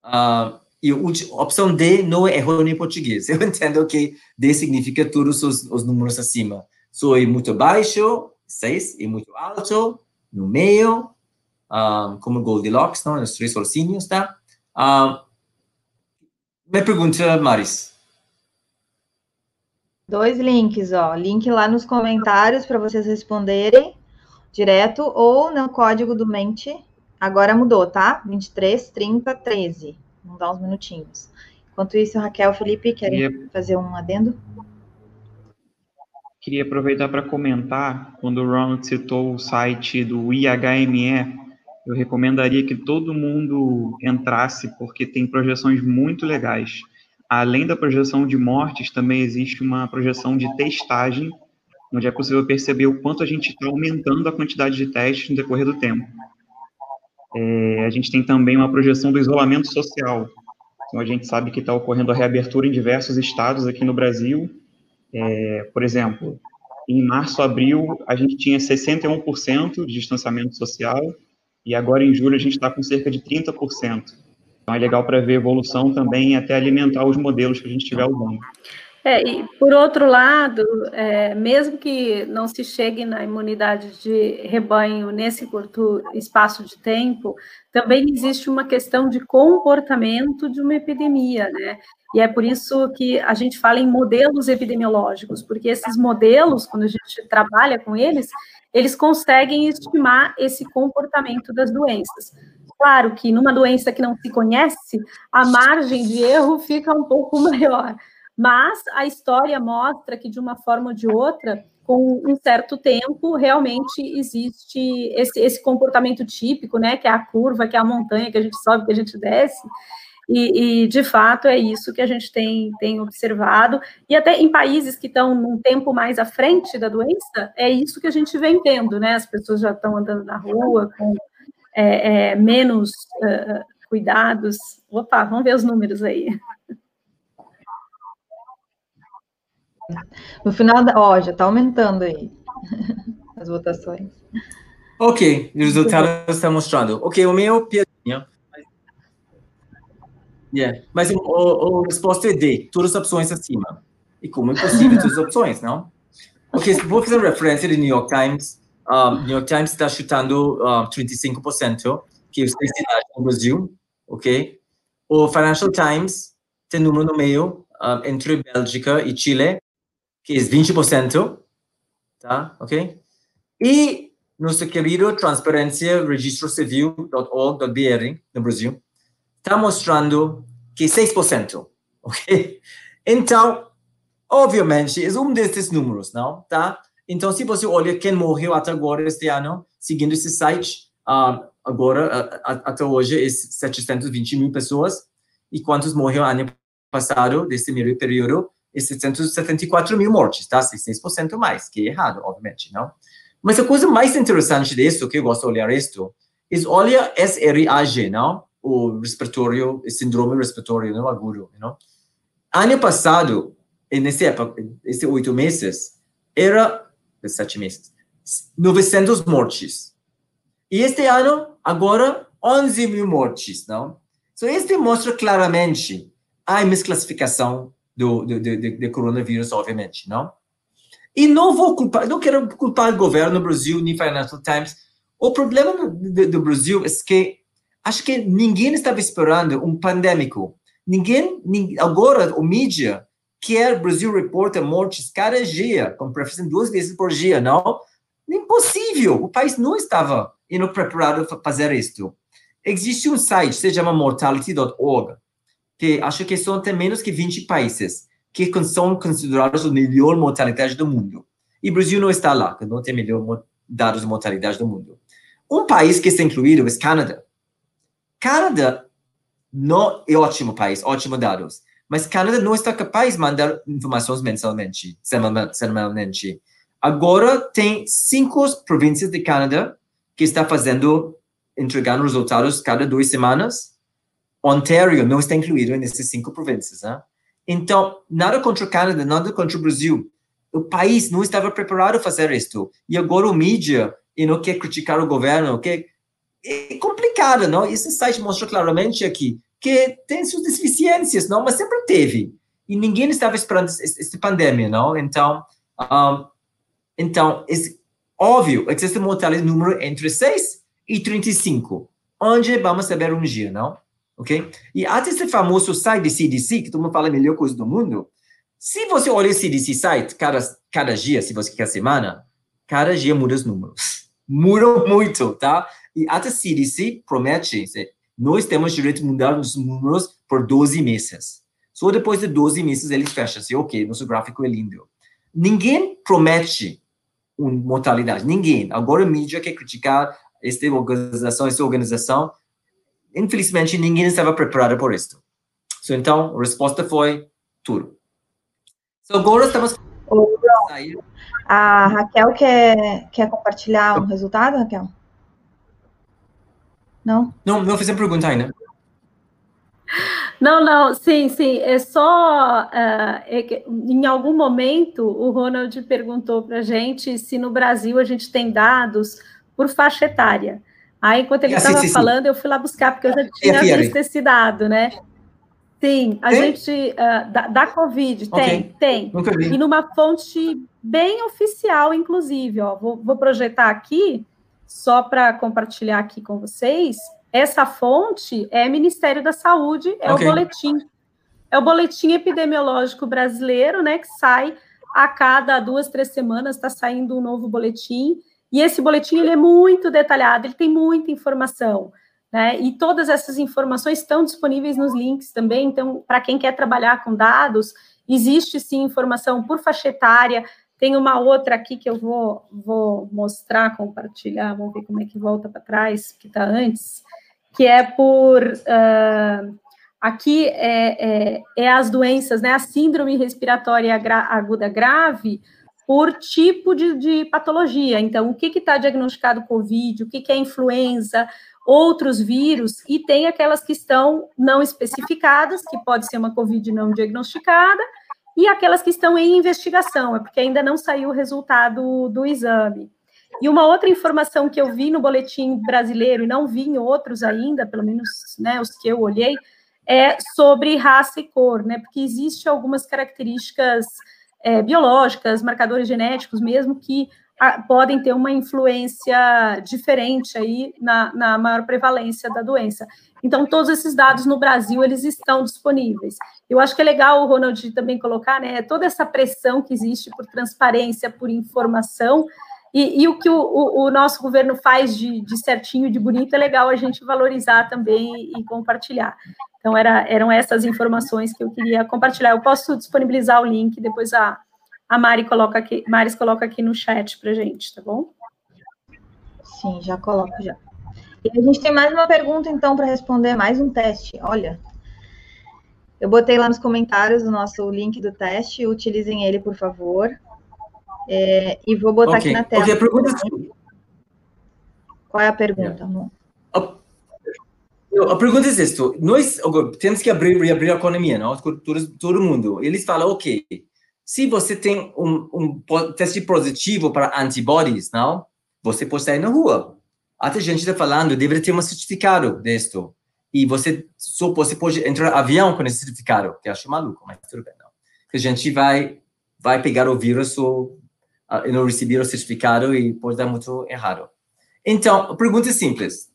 Uh, e a opção D não é errônea em português. Eu entendo que D significa todos os, os números acima. So, é muito baixo, 6, é muito alto, no meio, um, como Goldilocks, não? os três ursinhos, tá? Um, minha pergunta, Maris. Dois links, ó. Link lá nos comentários para vocês responderem direto ou no código do Mente. Agora mudou, tá? 23, 30, 13. Vamos dar uns minutinhos. Enquanto isso, Raquel Felipe querem queria... fazer um adendo? Queria aproveitar para comentar, quando o Ronald citou o site do IHME, eu recomendaria que todo mundo entrasse, porque tem projeções muito legais. Além da projeção de mortes, também existe uma projeção de testagem, onde é possível perceber o quanto a gente está aumentando a quantidade de testes no decorrer do tempo. É, a gente tem também uma projeção do isolamento social. Então, a gente sabe que está ocorrendo a reabertura em diversos estados aqui no Brasil. É, por exemplo, em março, abril, a gente tinha 61% de distanciamento social, e agora em julho a gente está com cerca de 30%. Então é legal para ver evolução também e até alimentar os modelos que a gente estiver usando. É, e por outro lado, é, mesmo que não se chegue na imunidade de rebanho nesse curto espaço de tempo, também existe uma questão de comportamento de uma epidemia, né? E é por isso que a gente fala em modelos epidemiológicos, porque esses modelos, quando a gente trabalha com eles, eles conseguem estimar esse comportamento das doenças. Claro que numa doença que não se conhece, a margem de erro fica um pouco maior, mas a história mostra que, de uma forma ou de outra, com um certo tempo, realmente existe esse, esse comportamento típico, né, que é a curva, que é a montanha que a gente sobe, que a gente desce, e, e, de fato é isso que a gente tem, tem observado, e até em países que estão num tempo mais à frente da doença, é isso que a gente vem vendo, né? As pessoas já estão andando na rua com é, é, menos uh, cuidados. Opa, vamos ver os números aí. No final da. Ó, já está aumentando aí as votações. Ok, o resultado está mostrando. Ok, o meu piadinha. Yeah. Mas o, o, o resposta é D, todas as opções acima. E como é possível todas as opções, não? Ok, vou fazer referência do New York Times. Um, New York Times está chutando um, 35%, que é cidades no Brasil, ok? O Financial Times tem número no meio, um, entre Bélgica e Chile, que é 20%, tá? Ok? E nosso querido transparência registrocivil.org.br no Brasil está mostrando que 6%, ok? Então, obviamente, é um desses números, não? Tá? Então, se você olha quem morreu até agora este ano, seguindo esse site, uh, agora, uh, até hoje, é 720 mil pessoas, e quantos morreram ano passado, desse mesmo período, é 774 mil mortes, tá? 6% mais, que é errado, obviamente, não? Mas a coisa mais interessante disso, que eu gosto de olhar isto, é olha SRAG, não? o respiratório, síndrome respiratório não agudo, não? Ano passado, nesse época, esses oito meses, era sete meses, 900 mortes. E este ano, agora, 11 mil mortes, não? Então, este mostra claramente a misclassificação do, do, do, do, coronavírus, obviamente, não? E não vou culpar, não quero culpar o governo do Brasil, nem Financial Times. O problema do, do Brasil é que acho que ninguém estava esperando um pandêmico. Ninguém, agora, o mídia quer Brasil reporta mortes cada dia, com preferência duas vezes por dia, não? Impossível! O país não estava preparado para fazer isso. Existe um site, se chama mortality.org, que acho que são até menos que 20 países que são considerados a melhor mortalidade do mundo. E o Brasil não está lá, que não tem melhor dados de mortalidade do mundo. Um país que está incluído é Canadá. Canadá não é ótimo país, ótimo dados, mas Canadá não está capaz de mandar informações mensalmente, semanalmente. Agora tem cinco províncias de Canadá que está fazendo, entregando resultados cada duas semanas. Ontário não está incluído nessas cinco províncias. Né? Então, nada contra o Canadá, nada contra o Brasil. O país não estava preparado para fazer isso. E agora o mídia e não quer criticar o governo, quer é complicado, não? Esse site mostra claramente aqui que tem suas deficiências, não? Mas sempre teve. E ninguém estava esperando essa pandemia, não? Então, um, então, é óbvio, existe um número entre 6 e 35, onde vamos saber um dia, não? Ok? E até esse famoso site do CDC, que todo mundo fala a melhor coisa do mundo, se você olha o CDC site cada, cada dia, se você quer semana, cada dia muda os números. Mudam muito, tá? E até CDC promete, nós temos direito de mudar os números por 12 meses. Só depois de 12 meses eles fecham assim, ok, nosso gráfico é lindo. Ninguém promete uma mortalidade, ninguém. Agora a mídia quer criticar esta organização, essa organização. Infelizmente, ninguém estava preparado por isso. So, então, a resposta foi tudo. So, agora estamos... A Raquel quer, quer compartilhar um resultado, Raquel? Não? Não, não fiz a pergunta ainda. Não, não, sim, sim. É só. Uh, é que, em algum momento, o Ronald perguntou para a gente se no Brasil a gente tem dados por faixa etária. Aí, enquanto ele estava ah, falando, eu fui lá buscar, porque eu já tinha visto esse dado, né? Sim, a tem? gente. Uh, da, da, Covid, okay. tem, tem. E numa fonte bem oficial, inclusive, ó. Vou, vou projetar aqui só para compartilhar aqui com vocês, essa fonte é Ministério da Saúde, é okay. o boletim. É o boletim epidemiológico brasileiro, né, que sai a cada duas, três semanas, está saindo um novo boletim. E esse boletim ele é muito detalhado, ele tem muita informação. Né? E todas essas informações estão disponíveis nos links também. Então, para quem quer trabalhar com dados, existe sim informação por faixa etária, tem uma outra aqui que eu vou, vou mostrar, compartilhar, vamos ver como é que volta para trás, que está antes, que é por. Uh, aqui é, é, é, as doenças, né? A síndrome respiratória aguda grave por tipo de, de patologia. Então, o que está diagnosticado COVID, o que, que é influenza, outros vírus, e tem aquelas que estão não especificadas, que pode ser uma COVID não diagnosticada, e aquelas que estão em investigação, é porque ainda não saiu o resultado do exame. E uma outra informação que eu vi no boletim brasileiro, e não vi em outros ainda, pelo menos né, os que eu olhei, é sobre raça e cor, né? Porque existe algumas características é, biológicas, marcadores genéticos mesmo, que a, podem ter uma influência diferente aí na, na maior prevalência da doença. Então, todos esses dados no Brasil, eles estão disponíveis. Eu acho que é legal Ronald também colocar, né, toda essa pressão que existe por transparência, por informação, e, e o que o, o, o, nosso governo faz de, de, certinho, de bonito, é legal a gente valorizar também e compartilhar. Então, era, eram essas informações que eu queria compartilhar. Eu posso disponibilizar o link, depois a, a Mari coloca aqui, Maris coloca aqui no chat para gente, tá bom? Sim, já coloco já. E a gente tem mais uma pergunta, então, para responder, mais um teste. Olha, eu botei lá nos comentários o nosso link do teste, utilizem ele, por favor. É, e vou botar okay. aqui na tela. Okay, a pergunta... Qual é a pergunta, amor? A pergunta é isto: nós temos que abrir, reabrir a economia, não? Todo, todo mundo. Eles falam, ok, se você tem um, um teste positivo para antibodies, não? Você pode sair na rua. Até gente está falando, deveria ter um certificado disto. E você só você pode entrar no avião com esse certificado, eu acho maluco, mas tudo bem, não. A gente vai vai pegar o vírus ou não receber o certificado e pode dar muito errado. Então, a pergunta é simples.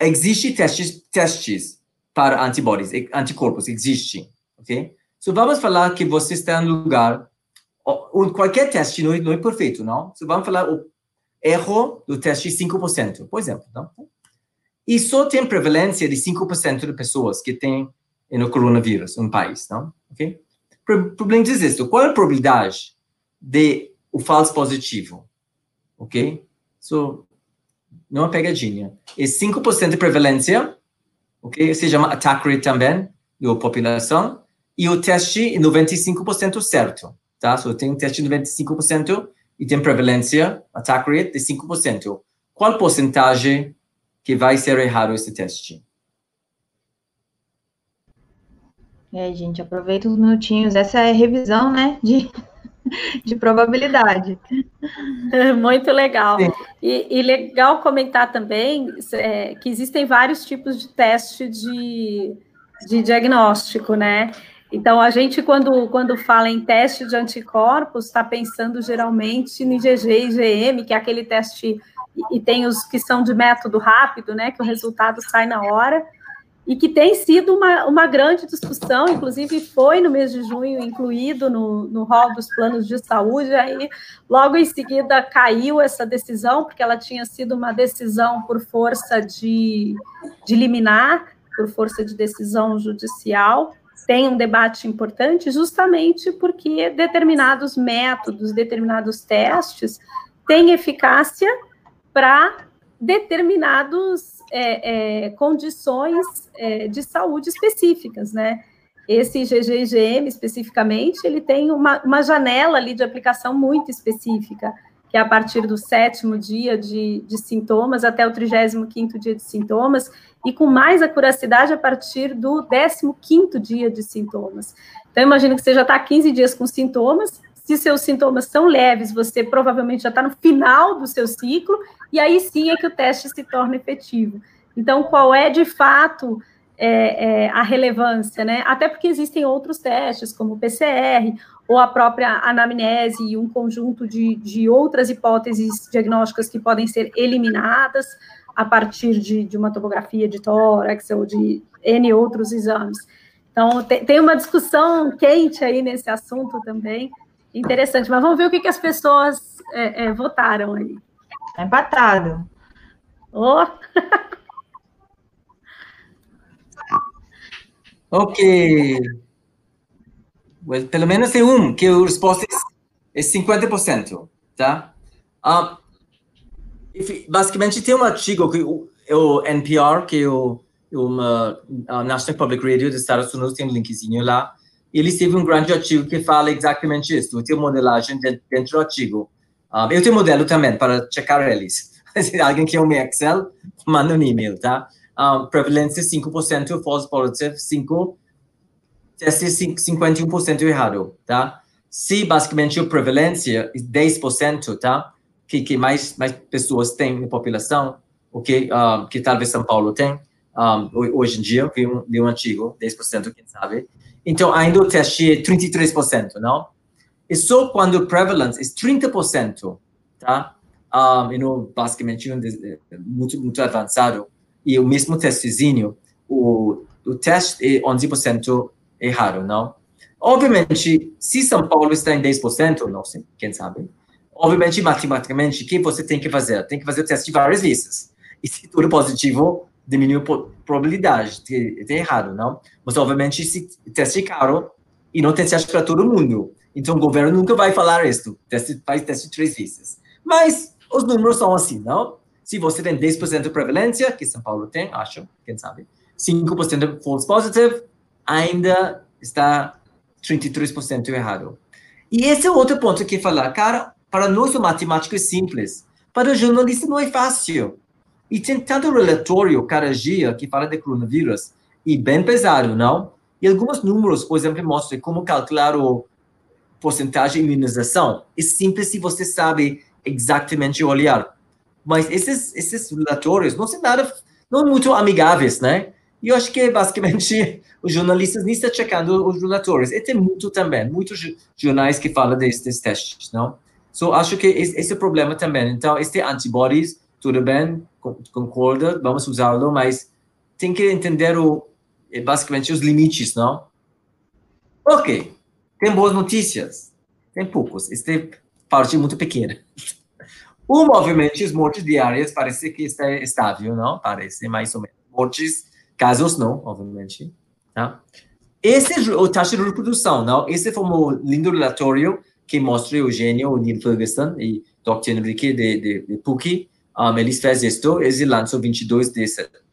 Existe testes, testes para antibodies, anticorpos, existe, ok? So, vamos falar que você está em um lugar, qualquer teste não é, não é perfeito, não? So, vamos falar o erro do teste 5%, por exemplo, não? E só tem prevalência de 5% de pessoas que têm no coronavírus no país, não? Ok? O problema é isso. Qual é a probabilidade de o falso positivo? Ok? So, não é pegadinha. É 5% de prevalência, ok? Se chama attack rate também, da população. E o teste é 95% certo, tá? So, tem um teste de 95% e tem prevalência, attack rate, de 5%. Qual porcentagem que vai ser errado esse teste? É, gente, aproveita os minutinhos. Essa é a revisão, né, de, de probabilidade. Muito legal. E, e, legal comentar também é, que existem vários tipos de teste de, de diagnóstico, né? Então, a gente, quando, quando fala em teste de anticorpos, está pensando geralmente no IgG e IgM, que é aquele teste, e, e tem os que são de método rápido, né? Que o resultado sai na hora e que tem sido uma, uma grande discussão, inclusive foi no mês de junho incluído no, no rol dos planos de saúde, aí logo em seguida caiu essa decisão, porque ela tinha sido uma decisão por força de, de liminar, por força de decisão judicial, tem um debate importante justamente porque determinados métodos, determinados testes têm eficácia para determinados é, é, condições é, de saúde específicas, né? Esse GGGM especificamente, ele tem uma, uma janela ali de aplicação muito específica, que é a partir do sétimo dia de, de sintomas até o 35 dia de sintomas, e com mais acuracidade a partir do 15 dia de sintomas. Então, imagino que você já está 15 dias com sintomas, se seus sintomas são leves, você provavelmente já está no final do seu ciclo, e aí sim é que o teste se torna efetivo. Então, qual é de fato é, é, a relevância, né? Até porque existem outros testes, como o PCR, ou a própria anamnese e um conjunto de, de outras hipóteses diagnósticas que podem ser eliminadas a partir de, de uma tomografia de tórax ou de N outros exames. Então, tem, tem uma discussão quente aí nesse assunto também, Interessante, mas vamos ver o que, que as pessoas é, é, votaram aí. Tá empatado. Oh. ok. Well, pelo menos tem um, que a resposta é 50%, tá? Uh, basicamente, tem um artigo que o, o NPR, que é o, o National Public Radio dos Estados Unidos, tem um linkzinho lá, eles teve um grande artigo que fala exatamente isso. Tenho modelagem dentro do artigo. Um, ah, eu tenho modelo também para checar eles. Se alguém quer um Excel, manda um e-mail, tá? Um, ah, prevalência 5%, false positive 5%, teste 51% errado, tá? Se basicamente a prevalência é 10%, tá? Que, que mais, mais pessoas têm na população, o que, um, que talvez São Paulo tem, um, hoje em dia, vi um, vi um antigo, 10%, quem sabe. Então, ainda o teste é 33%, não? E só quando o prevalence é 30%, tá? Um, e no, basicamente, muito, muito avançado. E o mesmo testezinho, o, o teste é 11% errado, não? Obviamente, se São Paulo está em 10%, não sei, quem sabe, obviamente, matematicamente, o que você tem que fazer? Tem que fazer o teste várias vezes. E se tudo positivo, diminui a probabilidade de ter errado, não? Mas, obviamente, se teste caro e não teste para todo mundo. Então, o governo nunca vai falar isso. Teste, faz teste três vezes. Mas os números são assim, não? Se você tem 10% de prevalência, que São Paulo tem, acho, quem sabe, 5% de false positive, ainda está 33% errado. E esse é outro ponto que falar, cara, para nós o matemático é simples, para o jornalista não é fácil. E tem tanto relatório cada dia que fala de coronavírus, e bem pesado, não? E alguns números, por exemplo, mostram como calcular o porcentagem de imunização. É simples se você sabe exatamente olhar. Mas esses, esses relatórios não são nada, não muito amigáveis, né? E eu acho que basicamente os jornalistas nem estão checando os relatórios. E tem muito também, muitos jornais que falam desses testes, não? So, acho que esse é o problema também. Então, este antibodies, tudo bem, concordo, vamos usá-lo, mas tem que entender o, basicamente os limites, não? Ok, tem boas notícias. Tem poucos. Esta parte muito pequena. Uma, obviamente, as mortes diárias parece que está estável, não? Parece mais ou menos. Mortes, casos não, obviamente. Tá? Esse é o taxa de reprodução, não? Esse foi um lindo relatório que mostra o Eugênio, o Neil Ferguson e Dr. Enrique de, de, de PUC. Um, eles fazem isso, eles lançam 22 de,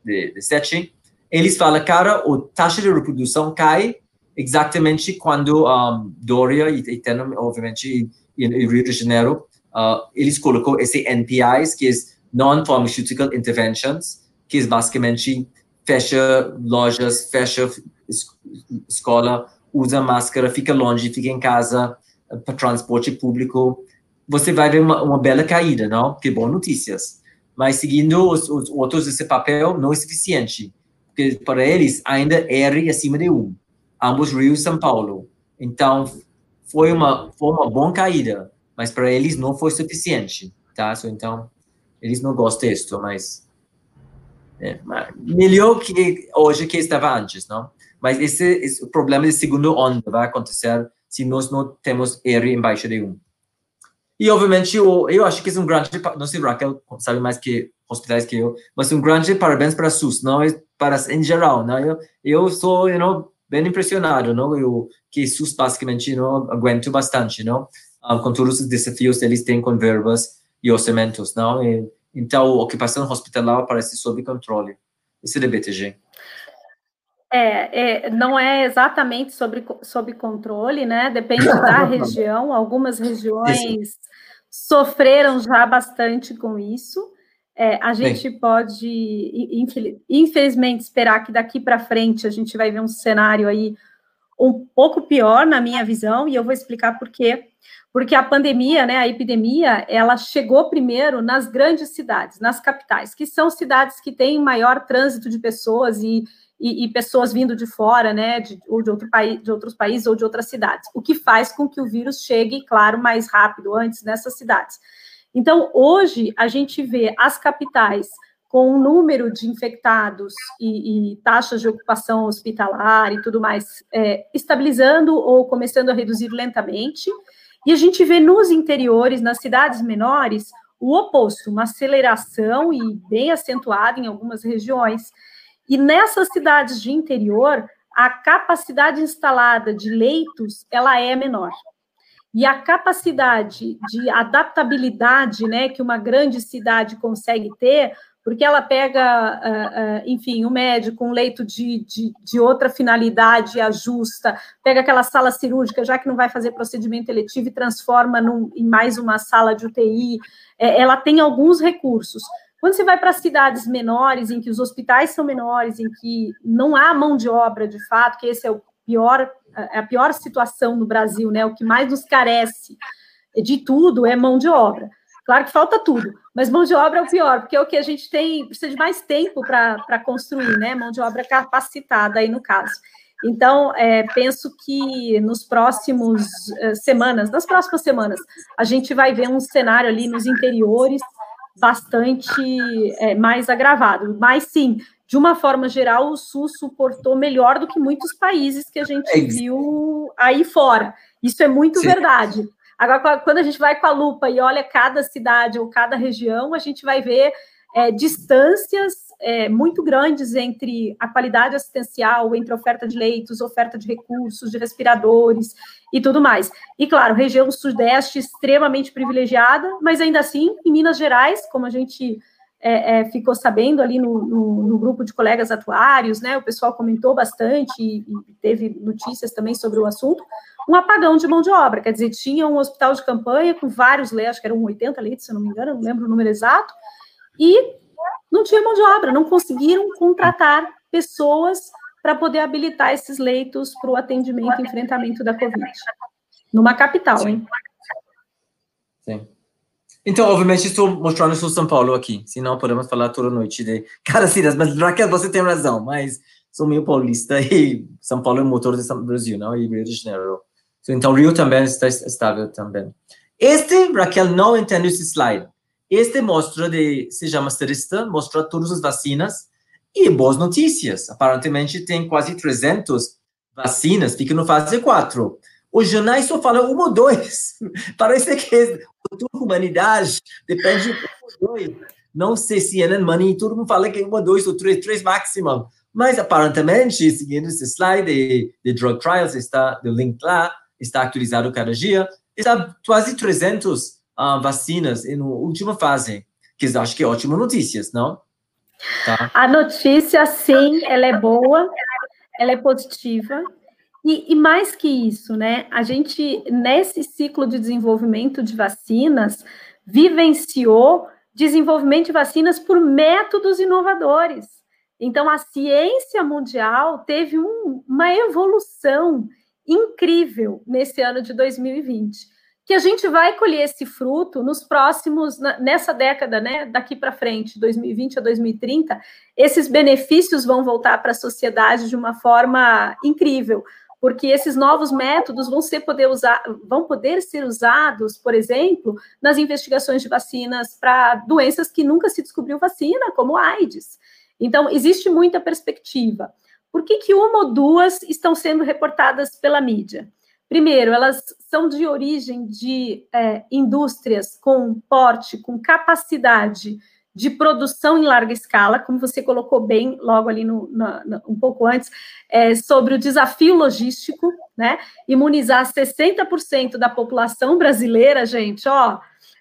de, de 7. Eles falam, cara, a taxa de reprodução cai exatamente quando um, Doria e, e obviamente, em Rio de Janeiro, uh, eles colocou esse NPIs, que é Non-Pharmaceutical Interventions, que é basicamente fecha lojas, fecha escola, usa máscara, fica longe, fica em casa, para transporte público, você vai ver uma, uma, bela caída, não? Que boas notícias. Mas seguindo os, os outros, esse papel não é suficiente, porque para eles ainda R acima de 1, ambos Rio e São Paulo. Então, foi uma, foi uma boa caída, mas para eles não foi suficiente, tá? Então, eles não gostam disso, mas é, melhor que hoje que estava antes, não? Mas esse, esse o problema de segunda onda vai acontecer se nós não temos R embaixo de 1. E, obviamente, eu, eu acho que é um grande, não sei, Raquel sabe mais que hospitais que eu, mas um grande parabéns para a SUS, não é para em geral, não? Eu, eu sou, you know, bem impressionado, não? Eu, que basicamente não aguento bastante, não? Um, com todos os desafios que eles têm com verbas e orçamentos, não? E, então, a ocupação hospitalar parece sob controle. Esse é o BTG. É, é, não é exatamente sobre, sobre controle, né? Depende da região. Algumas regiões isso. sofreram já bastante com isso. É, a gente Sim. pode, infelizmente, esperar que daqui para frente a gente vai ver um cenário aí um pouco pior, na minha visão, e eu vou explicar por quê. Porque a pandemia, né, a epidemia, ela chegou primeiro nas grandes cidades, nas capitais, que são cidades que têm maior trânsito de pessoas e e, e, pessoas vindo de fora, né, de, ou de, outro país, de outros países ou de outras cidades, o que faz com que o vírus chegue, claro, mais rápido antes nessas cidades. Então, hoje, a gente vê as capitais com um número de infectados e, e taxas de ocupação hospitalar e tudo mais é, estabilizando ou começando a reduzir lentamente, e a gente vê nos interiores, nas cidades menores, o oposto, uma aceleração e bem acentuada em algumas regiões, e nessas cidades de interior, a capacidade instalada de leitos, ela é menor. E a capacidade de adaptabilidade, né, que uma grande cidade consegue ter, porque ela pega, uh, uh, enfim, um médico, um leito de, de, de, outra finalidade, ajusta, pega aquela sala cirúrgica, já que não vai fazer procedimento eletivo, e transforma num, em mais uma sala de UTI. É, ela tem alguns recursos. Quando você vai para cidades menores, em que os hospitais são menores, em que não há mão de obra de fato, que esse é o pior, é a pior situação no Brasil, né? O que mais nos carece de tudo é mão de obra. Claro que falta tudo, mas mão de obra é o pior, porque é o que a gente tem, precisa de mais tempo para construir, né? Mão de obra capacitada aí no caso. Então, é, penso que nos próximos uh, semanas, nas próximas semanas, a gente vai ver um cenário ali nos interiores bastante é, mais agravado. Mas sim, de uma forma geral, o SUS suportou melhor do que muitos países que a gente é viu aí fora. Isso é muito sim. verdade. Agora, quando a gente vai com a lupa e olha cada cidade ou cada região, a gente vai ver é, distâncias é, muito grandes entre a qualidade assistencial, entre oferta de leitos, oferta de recursos, de respiradores e tudo mais. E, claro, região sudeste extremamente privilegiada, mas ainda assim, em Minas Gerais, como a gente é, é, ficou sabendo ali no, no, no, grupo de colegas atuários, né, o pessoal comentou bastante e, e teve notícias também sobre o assunto, um apagão de mão de obra, quer dizer, tinha um hospital de campanha com vários leitos, acho que eram 80 leitos, se não me engano, não lembro o número exato, e não tinha mão de obra, não conseguiram contratar pessoas para poder habilitar esses leitos para o atendimento e enfrentamento da Covid. Numa capital, Sim. hein? Sim. Então, obviamente, estou mostrando só São Paulo aqui, senão podemos falar toda noite de cada cidade. Mas, Raquel, você tem razão, mas sou meio paulista e São Paulo é o motor do Brasil, não? E Rio de Janeiro. Então, Rio também está estável também. Este, Raquel, não entende esse slide. Este mostra, de, se chama mostra todas as vacinas e boas notícias. Aparentemente, tem quase 300 vacinas, fica no fase 4. Os jornais só falam uma ou dois. Parece que a humanidade depende de uma ou dois. Não sei se é Money, todo mundo fala que é uma, dois ou três, três máximo. Mas aparentemente, seguindo esse slide de, de drug trials, está o link lá, está atualizado cada dia, está quase 300 uh, vacinas na última fase, que acho que é ótima notícias, não? Tá. A notícia, sim, ela é boa, ela é positiva, e, e, mais que isso, né? A gente, nesse ciclo de desenvolvimento de vacinas, vivenciou desenvolvimento de vacinas por métodos inovadores. Então, a ciência mundial teve um, uma evolução incrível nesse ano de 2020, que a gente vai colher esse fruto nos próximos, nessa década, né, daqui para frente, 2020 a 2030, esses benefícios vão voltar para a sociedade de uma forma incrível porque esses novos métodos vão, ser poder usar, vão poder ser usados, por exemplo, nas investigações de vacinas para doenças que nunca se descobriu vacina, como AIDS. Então, existe muita perspectiva. Por que, que uma ou duas estão sendo reportadas pela mídia? Primeiro, elas são de origem de é, indústrias com porte, com capacidade de produção em larga escala, como você colocou bem logo ali no, um pouco antes, é, sobre o desafio logístico, né? Imunizar 60% da população brasileira, gente, ó,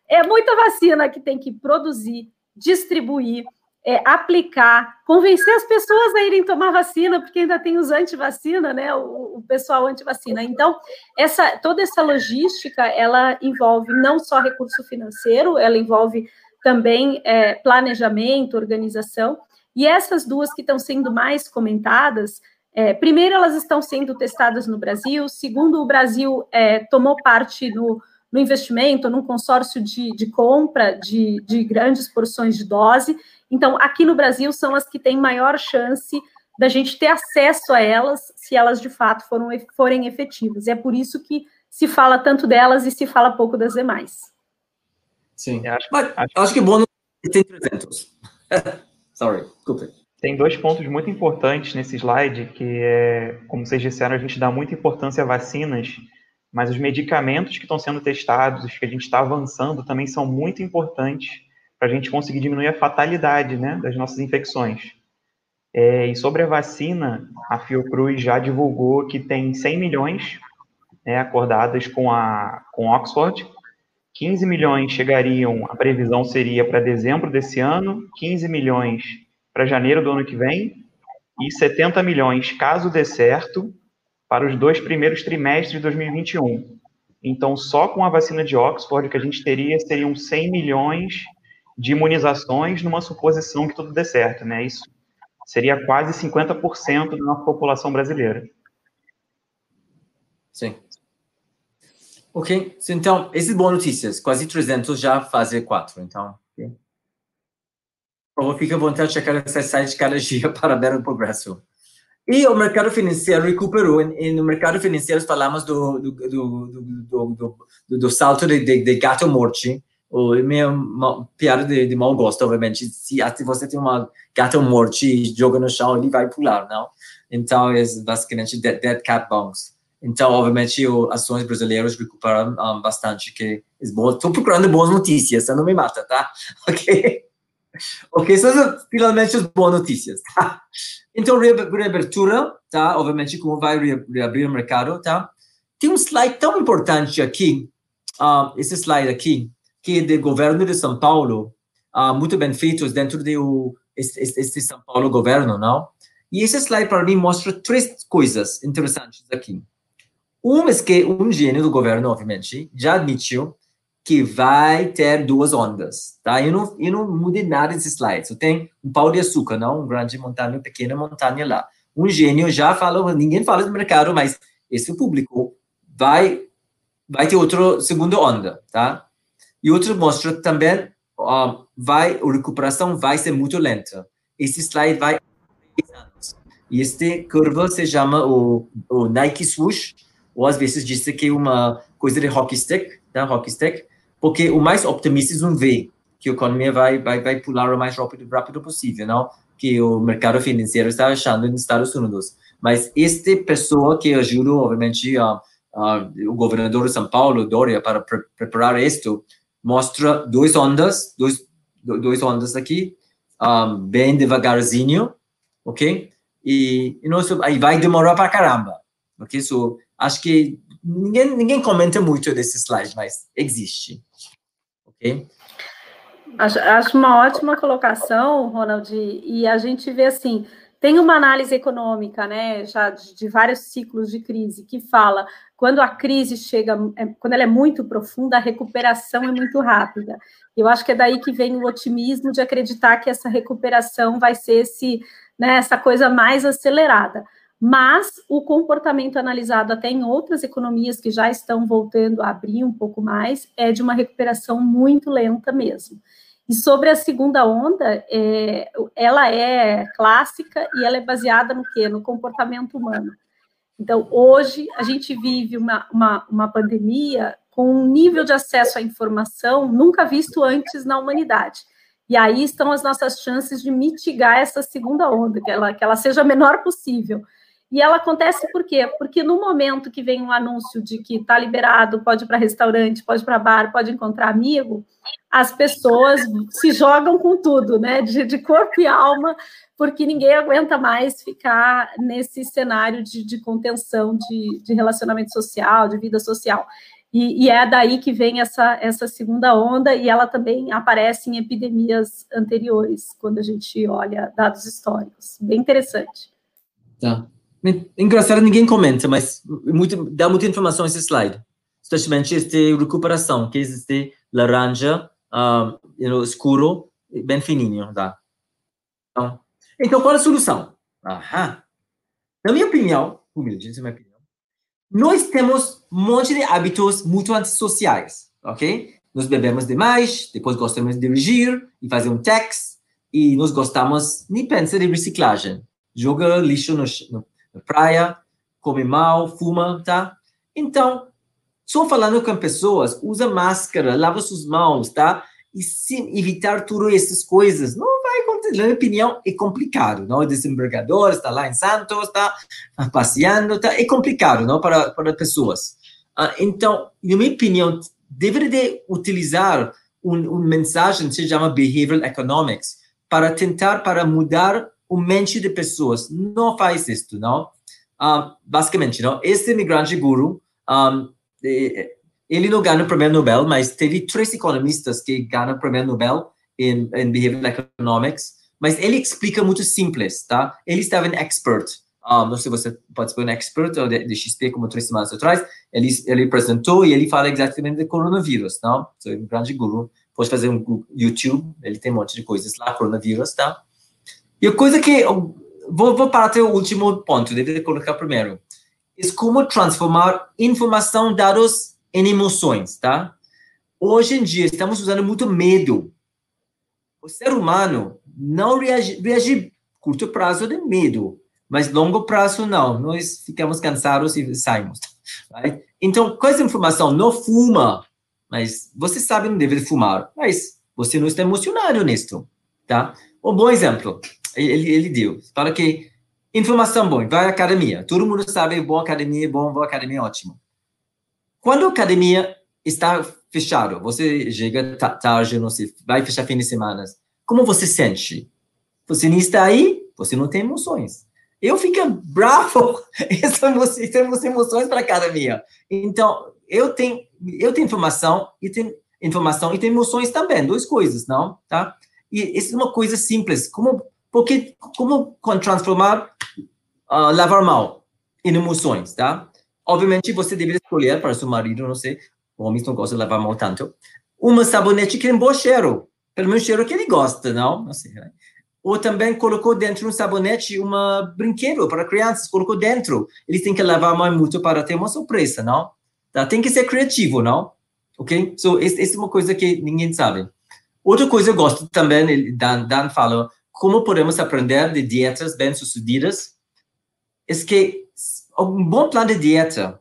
é muita vacina que tem que produzir, distribuir, é, aplicar, convencer as pessoas a irem tomar vacina, porque ainda tem os anti-vacina, né? O, o pessoal anti-vacina. Então, essa, toda essa logística, ela envolve não só recurso financeiro, ela envolve também é, planejamento, organização. E essas duas que estão sendo mais comentadas, é, primeiro, elas estão sendo testadas no Brasil, segundo, o Brasil é, tomou parte no, no, investimento, num consórcio de, de compra de, de, grandes porções de dose. Então, aqui no Brasil, são as que têm maior chance da gente ter acesso a elas, se elas de fato foram, forem efetivas. É por isso que se fala tanto delas e se fala pouco das demais. Sim. Acho, Mas acho, acho que bônus tem 300. Sorry, desculpa. Tem dois pontos muito importantes nesse slide, que é, como vocês disseram, a gente dá muita importância a vacinas, mas os medicamentos que estão sendo testados, os que a gente está avançando, também são muito importantes para a gente conseguir diminuir a fatalidade né, das nossas infecções. É, e sobre a vacina, a Fiocruz já divulgou que tem 100 milhões né, acordadas com a com Oxford, 15 milhões chegariam, a previsão seria para dezembro desse ano, 15 milhões para janeiro do ano que vem e 70 milhões, caso dê certo, para os dois primeiros trimestres de 2021. Então, só com a vacina de Oxford, que a gente teria seriam 100 milhões de imunizações numa suposição que tudo dê certo, né? Isso seria quase 50% da nossa população brasileira. Sim. Ok, então, essas boas notícias, quase 300 já fazem 4, então. Okay. Por favor, fique à vontade de checar esse site cada dia para ver o progresso. E o mercado financeiro recuperou. E, no mercado financeiro falamos do, do, do, do, do salto de, de, de gato morte. O minha piada de, de mau gosto, obviamente. Se, se você tem uma gato morte e joga no chão, ele vai pular, não? Então, é basicamente dead, dead cat bounce. Então, obviamente, as ações brasileiras recuperaram um, bastante, que Estou procurando boas notícias, você não me mata, tá? Ok? Ok, são finalmente as boas notícias, tá? Então, reabertura, tá? Obviamente, como vai reabrir o mercado, tá? Tem um slide tão importante aqui, uh, esse slide aqui, que do governo de São Paulo, muito bem feito dentro do esse, esse São Paulo governo, não? E esse slide, para mim, mostra três coisas interessantes aqui. Um é que um gênio do governo, obviamente, já admitiu que vai ter duas ondas, tá? Eu não, eu não mudei nada desses slides. Eu tenho um pau de açúcar, não um grande montanha, uma pequena montanha lá. Um gênio já falou, ninguém fala do mercado, mas esse público vai vai ter outra segunda onda, tá? E outro mostra também, uh, vai, a recuperação vai ser muito lenta. Esse slide vai. E esta curva se chama o, o Nike Swoosh, ou às vezes diz que é uma coisa de hockey stick, tá? Hockey stick, porque o mais optimista não vê que a economia vai, vai, vai pular o mais rápido, rápido possível, não? Que o mercado financeiro está achando nos Estados Unidos. Mas esta pessoa que ajuda, obviamente, uh, uh, o governador de São Paulo, Dória, para pre preparar isto, mostra duas ondas, dois, dois ondas aqui, um, bem devagarzinho, ok? E, e nós, aí vai demorar para caramba, ok? So, acho que ninguém, ninguém comenta muito desse slide, mas existe, ok? Acho, acho uma ótima colocação, Ronald, e a gente vê assim, tem uma análise econômica, né, já de, de, vários ciclos de crise, que fala quando a crise chega, é, quando ela é muito profunda, a recuperação é muito rápida. Eu acho que é daí que vem o otimismo de acreditar que essa recuperação vai ser esse, né, essa coisa mais acelerada. Mas o comportamento analisado até em outras economias que já estão voltando a abrir um pouco mais é de uma recuperação muito lenta mesmo. E sobre a segunda onda, é, ela é clássica e ela é baseada no quê? No comportamento humano. Então, hoje, a gente vive uma, uma, uma pandemia com um nível de acesso à informação nunca visto antes na humanidade. E aí estão as nossas chances de mitigar essa segunda onda, que ela, que ela seja a menor possível. E ela acontece por quê? Porque no momento que vem um anúncio de que está liberado, pode ir para restaurante, pode ir para bar, pode encontrar amigo, as pessoas se jogam com tudo, né? De, de corpo e alma, porque ninguém aguenta mais ficar nesse cenário de, de contenção de, de, relacionamento social, de vida social. E, e, é daí que vem essa, essa segunda onda, e ela também aparece em epidemias anteriores, quando a gente olha dados históricos. Bem interessante. Tá. Engraçado, ninguém comenta, mas muito, dá muita informação esse slide. Especialmente esta recuperação, que existe laranja, uh, escuro, bem fininho, tá? Então, então, qual é a solução? Aham. Na minha opinião, humilde, na minha opinião, nós temos um monte de hábitos muito antissociais, ok? Nós bebemos demais, depois gostamos de dirigir e fazer um text, e nós gostamos, nem pensa de reciclagem. Joga lixo no, no na praia, come mal, fuma, tá? Então, só falando com pessoas, usa máscara, lava suas mãos, tá? E se evitar todas essas coisas, não. Na minha opinião, é complicado, não? O desembargador está lá em Santos, está passeando, tá? É complicado, não? Para, para pessoas. Ah, então, na minha opinião, deveria utilizar uma um mensagem que se chama Behavioral Economics para tentar para mudar o mente de pessoas não faz isso, não? Uh, basicamente, não? Este imigrante guru, um, ele não ganha o prêmio Nobel, mas teve três economistas que ganham o prêmio Nobel em, em Behavioral Economics, mas ele explica muito simples, tá? Ele estava em expert, um, não sei se você participou em expert ou de, de XP como três semanas atrás, ele, ele apresentou e ele fala exatamente do coronavírus, não? Sou um grande guru, pode fazer um YouTube, ele tem um monte de coisas lá, coronavírus, tá? E a coisa que. Vou, vou para até o último ponto, deve colocar primeiro. É como transformar informação, dados em emoções, tá? Hoje em dia, estamos usando muito medo. O ser humano não reage, reage curto prazo de medo, mas longo prazo não. Nós ficamos cansados e saímos. Right? Então, com essa informação, não fuma, mas você sabe não deve fumar, mas você não está emocionado nisso, tá? Um bom exemplo ele, ele deu. Fala que informação boa, vai à academia. Todo mundo sabe, boa academia, bom, boa academia, ótimo. Quando a academia está fechado, você chega tarde, não sei, vai fechar fim de semana, como você sente? Você não está aí, você não tem emoções. Eu fico bravo, temos emoções para a academia. Então, eu tenho, eu tenho informação e tenho informação e tenho emoções também, duas coisas, não? Tá? E isso é uma coisa simples, como porque como transformar uh, lavar mal em emoções, tá? Obviamente você deveria escolher para seu marido, não sei, Homens não gostam de lavar mão tanto. Uma sabonete que tem bom cheiro. Pelo menos cheiro que ele gosta, não? Não sei. Né? Ou também colocou dentro um sabonete uma brinquedo para crianças, colocou dentro. Eles têm que lavar a muito para ter uma surpresa, não? Tá? Tem que ser criativo, não? Ok? So, essa é uma coisa que ninguém sabe. Outra coisa eu gosto também, Dan, Dan fala, como podemos aprender de dietas bem-sucedidas, é que um bom plano de dieta,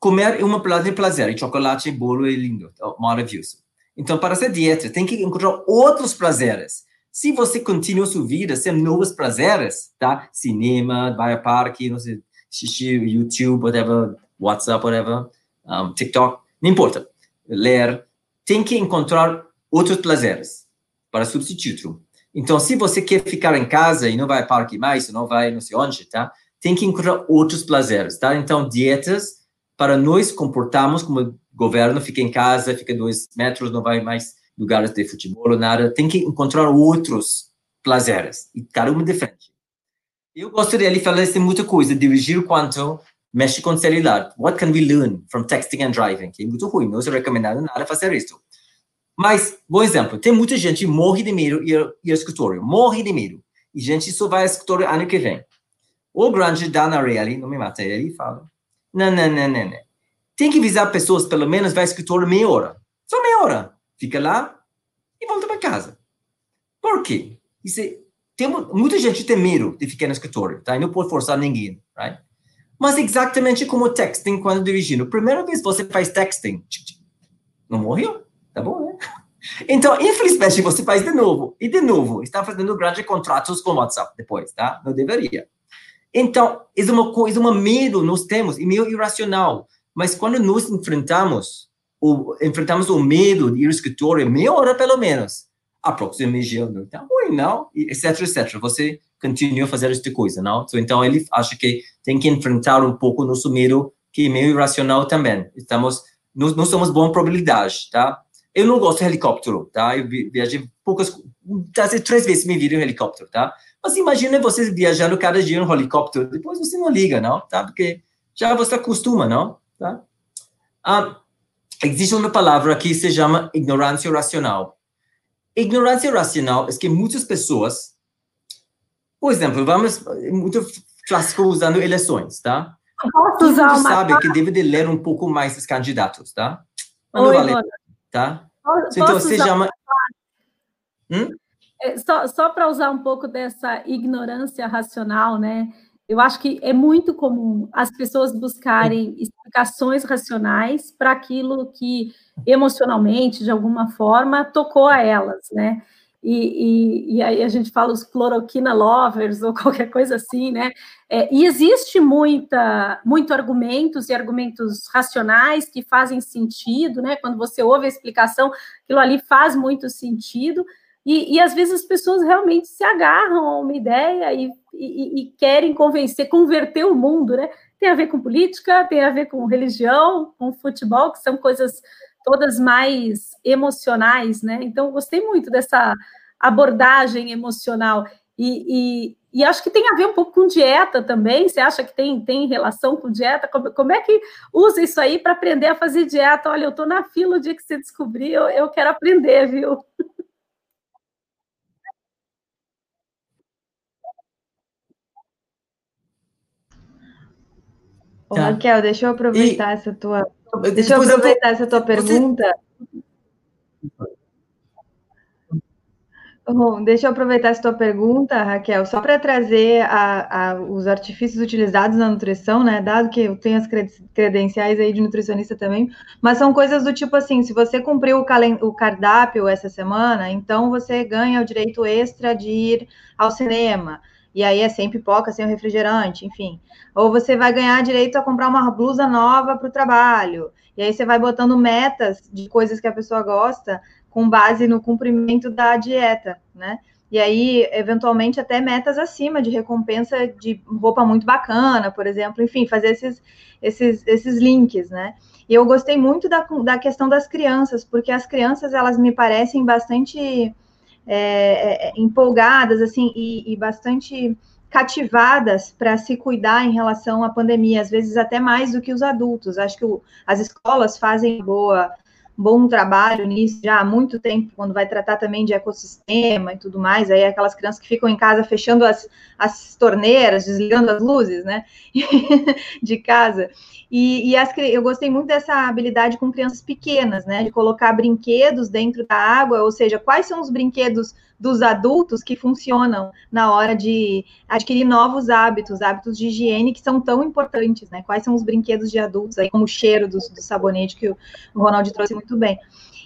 comer é um plano de prazer, e chocolate bolo é lindo, maravilhoso. Então, para ser dieta, tem que encontrar outros prazeres. Se você continua sua vida sem novos prazeres, tá? Cinema, vai ao parque, não sei, xixi, YouTube, whatever, WhatsApp, whatever, um, TikTok, não importa. Ler, tem que encontrar outros prazeres para substituir. Então, se você quer ficar em casa e não vai ao parque mais, não vai não sei onde, tá? Tem que encontrar outros prazeres, tá? Então, dietas para nós comportarmos como governo, fica em casa, fica dois metros, não vai mais lugares de futebol, nada. Tem que encontrar outros prazeres, e cada um diferente. Eu gostaria de falar assim, muita coisa, dirigir quanto mexe com celular. What can we learn from texting and driving? Que é muito ruim, não se recomendado nada fazer isso. Mas, bom exemplo, tem muita gente que morre de medo ir, ir ao escritório, morre de medo. E gente só vai ao escritório ano que vem. O grande Dana Reilly, não me mata ele, fala, não, não, não, não, não. Tem que avisar pessoas, pelo menos, vai ao escritório meia hora. Só meia hora. Fica lá e volta para casa. Por quê? Isso é, tem, muita gente tem medo de ficar no escritório, tá? E não pode forçar ninguém, right? Mas exatamente como texting quando dirigindo. Primeira vez você faz texting, não morreu? Tá bom, né? Então, infelizmente, você faz de novo, e de novo, está fazendo grandes contratos com o WhatsApp depois, tá? Não deveria. Então, é uma coisa, um medo nós temos, e meio irracional. Mas quando nós enfrentamos, o, enfrentamos o medo de ir ao escritório, meia hora pelo menos, a próxima está ruim, não? Etc, etc. Você continua a fazer esta coisa, não? Então, ele acha que tem que enfrentar um pouco o nosso medo, que é meio irracional também. Estamos, nós, nós somos boa probabilidade, tá? Eu não gosto de helicóptero, tá? Eu viajei poucas, quase três vezes me vi em helicóptero, tá? Mas imagina você viajando cada dia em helicóptero, depois você não liga, não? Tá? Porque já você acostuma, não? Tá? Ah, existe uma palavra que se chama ignorância racional. Ignorância racional é que muitas pessoas, por exemplo, vamos, muito clássico usando eleições, tá? Posso usar uma... sabe que deve de ler um pouco mais os candidatos, tá? Mas Oi, vale, tá? Então, você chama... Hum? É, só, só para usar um pouco dessa ignorância racional, né? Eu acho que é muito comum as pessoas buscarem explicações racionais para aquilo que emocionalmente, de alguma forma, tocou a elas, né? E, e, e, aí a gente fala os cloroquina lovers ou qualquer coisa assim, né? É, e existe muita, muito argumentos e argumentos racionais que fazem sentido, né? Quando você ouve a explicação, aquilo ali faz muito sentido, e, e às vezes as pessoas realmente se agarram a uma ideia e, e, e querem convencer, converter o mundo, né? Tem a ver com política, tem a ver com religião, com futebol, que são coisas todas mais emocionais, né? Então, gostei muito dessa abordagem emocional. E, e, e, acho que tem a ver um pouco com dieta também. Você acha que tem, tem relação com dieta? Como, como é que usa isso aí para aprender a fazer dieta? Olha, eu estou na fila o dia que você descobrir, eu, eu quero aprender, viu? Ô, tá. Raquel, deixa eu aproveitar e... essa tua. Deixa eu aproveitar eu essa tua pergunta. Bom, deixa eu aproveitar essa tua pergunta, Raquel, só para trazer a, a, os artifícios utilizados na nutrição, né? Dado que eu tenho as credenciais aí de nutricionista também, mas são coisas do tipo assim: se você cumpriu o, o cardápio essa semana, então você ganha o direito extra de ir ao cinema e aí é sem pipoca, sem refrigerante, enfim. Ou você vai ganhar direito a comprar uma blusa nova para o trabalho. E aí você vai botando metas de coisas que a pessoa gosta com base no cumprimento da dieta, né? E aí, eventualmente, até metas acima de recompensa de roupa muito bacana, por exemplo, enfim, fazer esses, esses, esses links, né? E eu gostei muito da, da questão das crianças, porque as crianças, elas me parecem bastante é, é, empolgadas, assim, e, e, bastante cativadas para se cuidar em relação à pandemia, às vezes até mais do que os adultos. Acho que o, as escolas fazem boa bom trabalho nisso já há muito tempo, quando vai tratar também de ecossistema e tudo mais, aí aquelas crianças que ficam em casa fechando as, as torneiras, desligando as luzes, né, de casa, e, e as, eu gostei muito dessa habilidade com crianças pequenas, né, de colocar brinquedos dentro da água, ou seja, quais são os brinquedos dos adultos que funcionam na hora de adquirir novos hábitos, hábitos de higiene que são tão importantes, né? Quais são os brinquedos de adultos aí, como o cheiro do, do sabonete que o, o Ronald trouxe muito bem.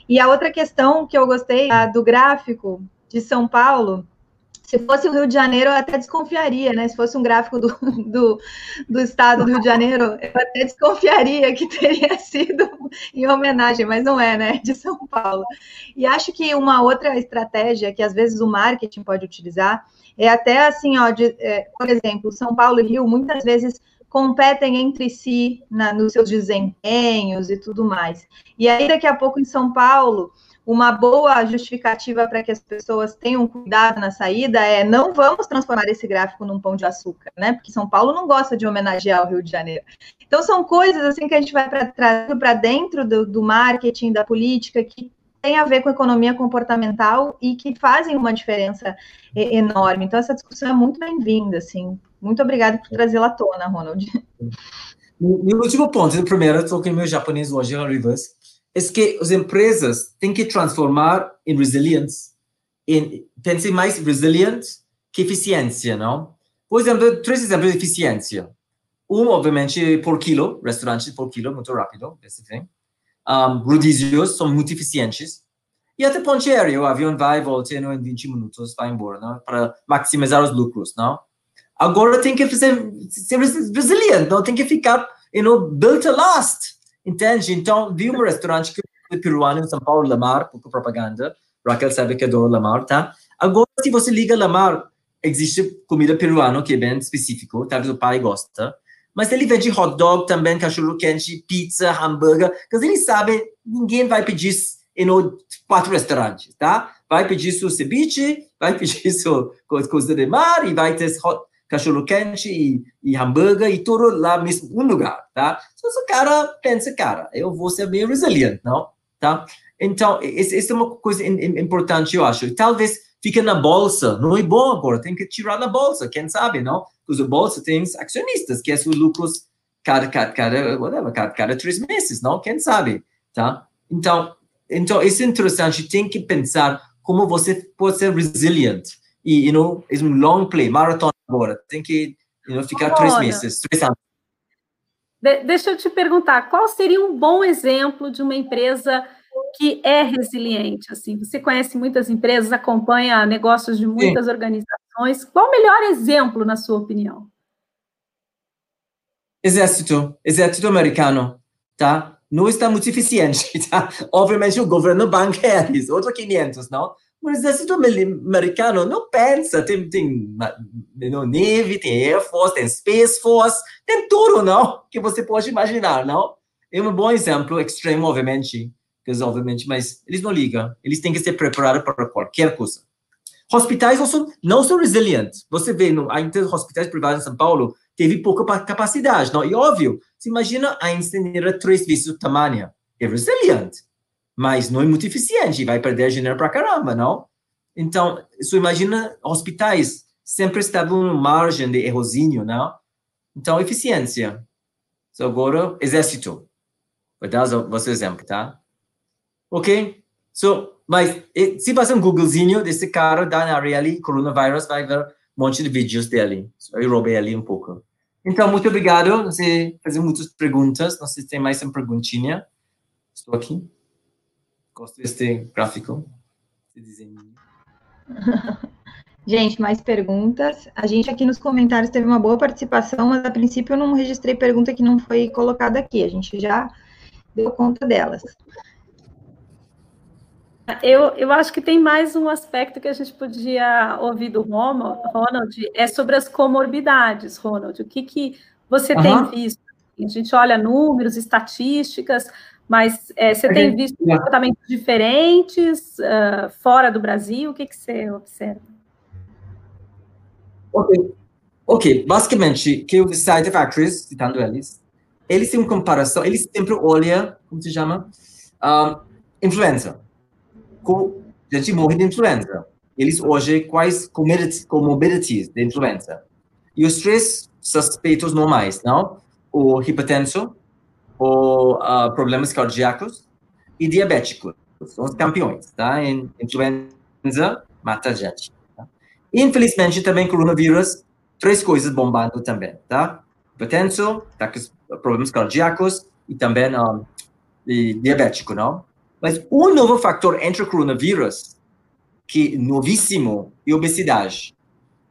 E a outra questão que eu gostei a, do gráfico de São Paulo, se fosse o Rio de Janeiro, eu até desconfiaria, né? Se fosse um gráfico do, do, do, estado do Rio de Janeiro, eu até desconfiaria que teria sido em homenagem, mas não é, né? De São Paulo. E acho que uma outra estratégia que às vezes o marketing pode utilizar é até assim, ó, de, é, por exemplo, São Paulo e Rio muitas vezes competem entre si na, nos seus desempenhos e tudo mais. E aí, daqui a pouco, em São Paulo, uma boa justificativa para que as pessoas tenham cuidado na saída é não vamos transformar esse gráfico num pão de açúcar, né? Porque São Paulo não gosta de homenagear o Rio de Janeiro. Então são coisas assim que a gente vai trazer para dentro do, do marketing, da política, que tem a ver com economia comportamental e que fazem uma diferença enorme. Então essa discussão é muito bem-vinda, assim. Muito obrigada por trazê-la à tona, Ronald. Meu último ponto, o primeiro, estou com o meu japonês hoje, reverse é que as empresas têm que transformar em resilientes. Em, pensem mais resilient que eficiência, não? Por exemplo, três exemplos de eficiência. Um, obviamente, por quilo, restaurantes por quilo, muito rápido, esse tem. Um, rodízios são muito eficientes. E até ponte aérea, o avião vai e volta em 20 minutos, vai embora, não? para maximizar os lucros, não? Agora tem que ser, ser resilient, não? Tem que ficar, you know, built to last. Entende? Então, vi um restaurante é peruano em São Paulo, Lamar, pouco propaganda. Raquel sabe que adoro Lamar, tá? Agora, se você liga Lamar, existe comida peruana que é bem específico, talvez o pai gosta. Mas ele vende hot dog também, cachorro quente, pizza, hambúrguer, porque ele sabe, ninguém vai pedir em quatro restaurantes, tá? Vai pedir seu ceviche, vai pedir sua coisa de mar e vai ter hot, cachorro quente e, e hambúrguer e tudo lá mesmo, um lugar, tá? Então, o cara pensa, cara, eu vou ser bem resiliente, não? Tá? Então, isso é uma coisa importante, eu acho. Talvez fique na bolsa, não é bom agora, tem que tirar na bolsa, quem sabe, não? Porque a bolsa tem acionistas, que é os lucros cada, cada, cada, whatever, cada, cada três meses, não? Quem sabe, tá? Então, então, isso é interessante, tem que pensar como você pode ser resiliente. E, you know, é um long play, maratona agora. Tem que you know, ficar três meses, três anos. De deixa eu te perguntar, qual seria um bom exemplo de uma empresa que é resiliente? Assim, você conhece muitas empresas, acompanha negócios de muitas Sim. organizações. Qual o melhor exemplo, na sua opinião? Exército, exército americano, tá? Não está muito eficiente, tá? Obviamente o governo bancario, outro 500, não? O exército americano não pensa, tem, tem não, Navy, tem Air Force, tem Space Force, tem tudo, não? Que você pode imaginar, não? É um bom exemplo, extremo, obviamente, obviamente, mas eles não ligam, eles têm que se preparar para qualquer coisa. Hospitais não são, não são resilientes. Você vê, no, ainda hospitais privados em São Paulo, teve pouca capacidade, não? E óbvio, se imagina a Einstein era três vezes o tamanho, é resiliente mas não é muito eficiente, vai perder dinheiro para caramba, não? Então, você imagina hospitais sempre estavam no margem de errozinho, não? Então, eficiência. So, agora, exército. Vou dar seu exemplo, tá? Ok? So, mas se fazer um Googlezinho desse cara da área ali, coronavírus, vai ver um monte de vídeos dele. Eu roubei ali um pouco. Então, muito obrigado. Você fazer muitas perguntas. Não sei se tem mais uma perguntinha. Estou aqui. Gosto desse gráfico, esse desenho. Gente, mais perguntas? A gente aqui nos comentários teve uma boa participação, mas a princípio eu não registrei pergunta que não foi colocada aqui. A gente já deu conta delas. Eu, eu acho que tem mais um aspecto que a gente podia ouvir do Ronald, é sobre as comorbidades, Ronald. O que, que você uhum. tem visto? A gente olha números, estatísticas, mas é, você tem visto comportamentos diferentes uh, fora do Brasil? O que, que você observa? Ok. Ok, basicamente, que os side factories, citando eles, eles têm uma comparação, eles sempre olham, como se chama? Um, influenza. Com, a gente morre de influenza. Eles hoje quais comorbidities de influenza. E os três suspeitos normais, não? O hipertenso, o uh, problemas cardíacos e diabéticos. São os campeões, tá? Influenza, mata gente. Tá? Infelizmente, também coronavírus, três coisas bombando também, tá? Hipertenso, tá problemas cardíacos e também um, e diabético, não? Mas um novo fator entre o coronavírus, que novíssimo, é obesidade.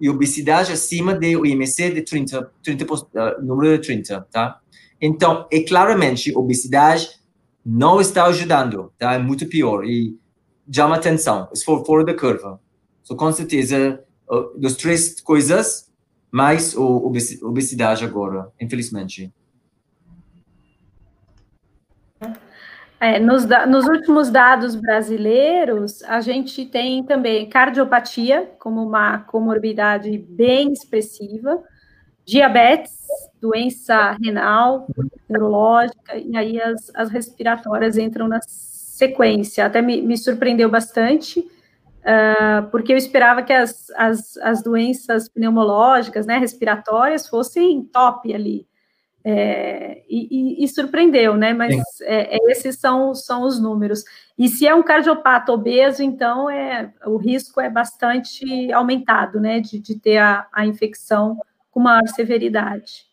E obesidade acima do IMC de 30, 30 uh, número de 30, tá? Então, é claramente, obesidade não está ajudando, tá? É muito pior e chama atenção, é for, fora da curva. So, com certeza, das três coisas, mais o obesidade agora, infelizmente. É, nos, nos, últimos dados brasileiros, a gente tem também cardiopatia como uma comorbidade bem expressiva, diabetes, doença renal, neurológica, e aí as, as respiratórias entram na sequência. Até me, me surpreendeu bastante, uh, porque eu esperava que as, as, as doenças pneumológicas, né, respiratórias, fossem top ali. É, e, e, e, surpreendeu, né? Mas é, é, esses são, são os números. E se é um cardiopata obeso, então é, o risco é bastante aumentado, né? De, de ter a, a infecção com maior severidade.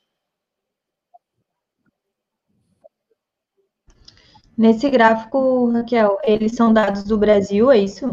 Nesse gráfico, Raquel, eles são dados do Brasil, é isso?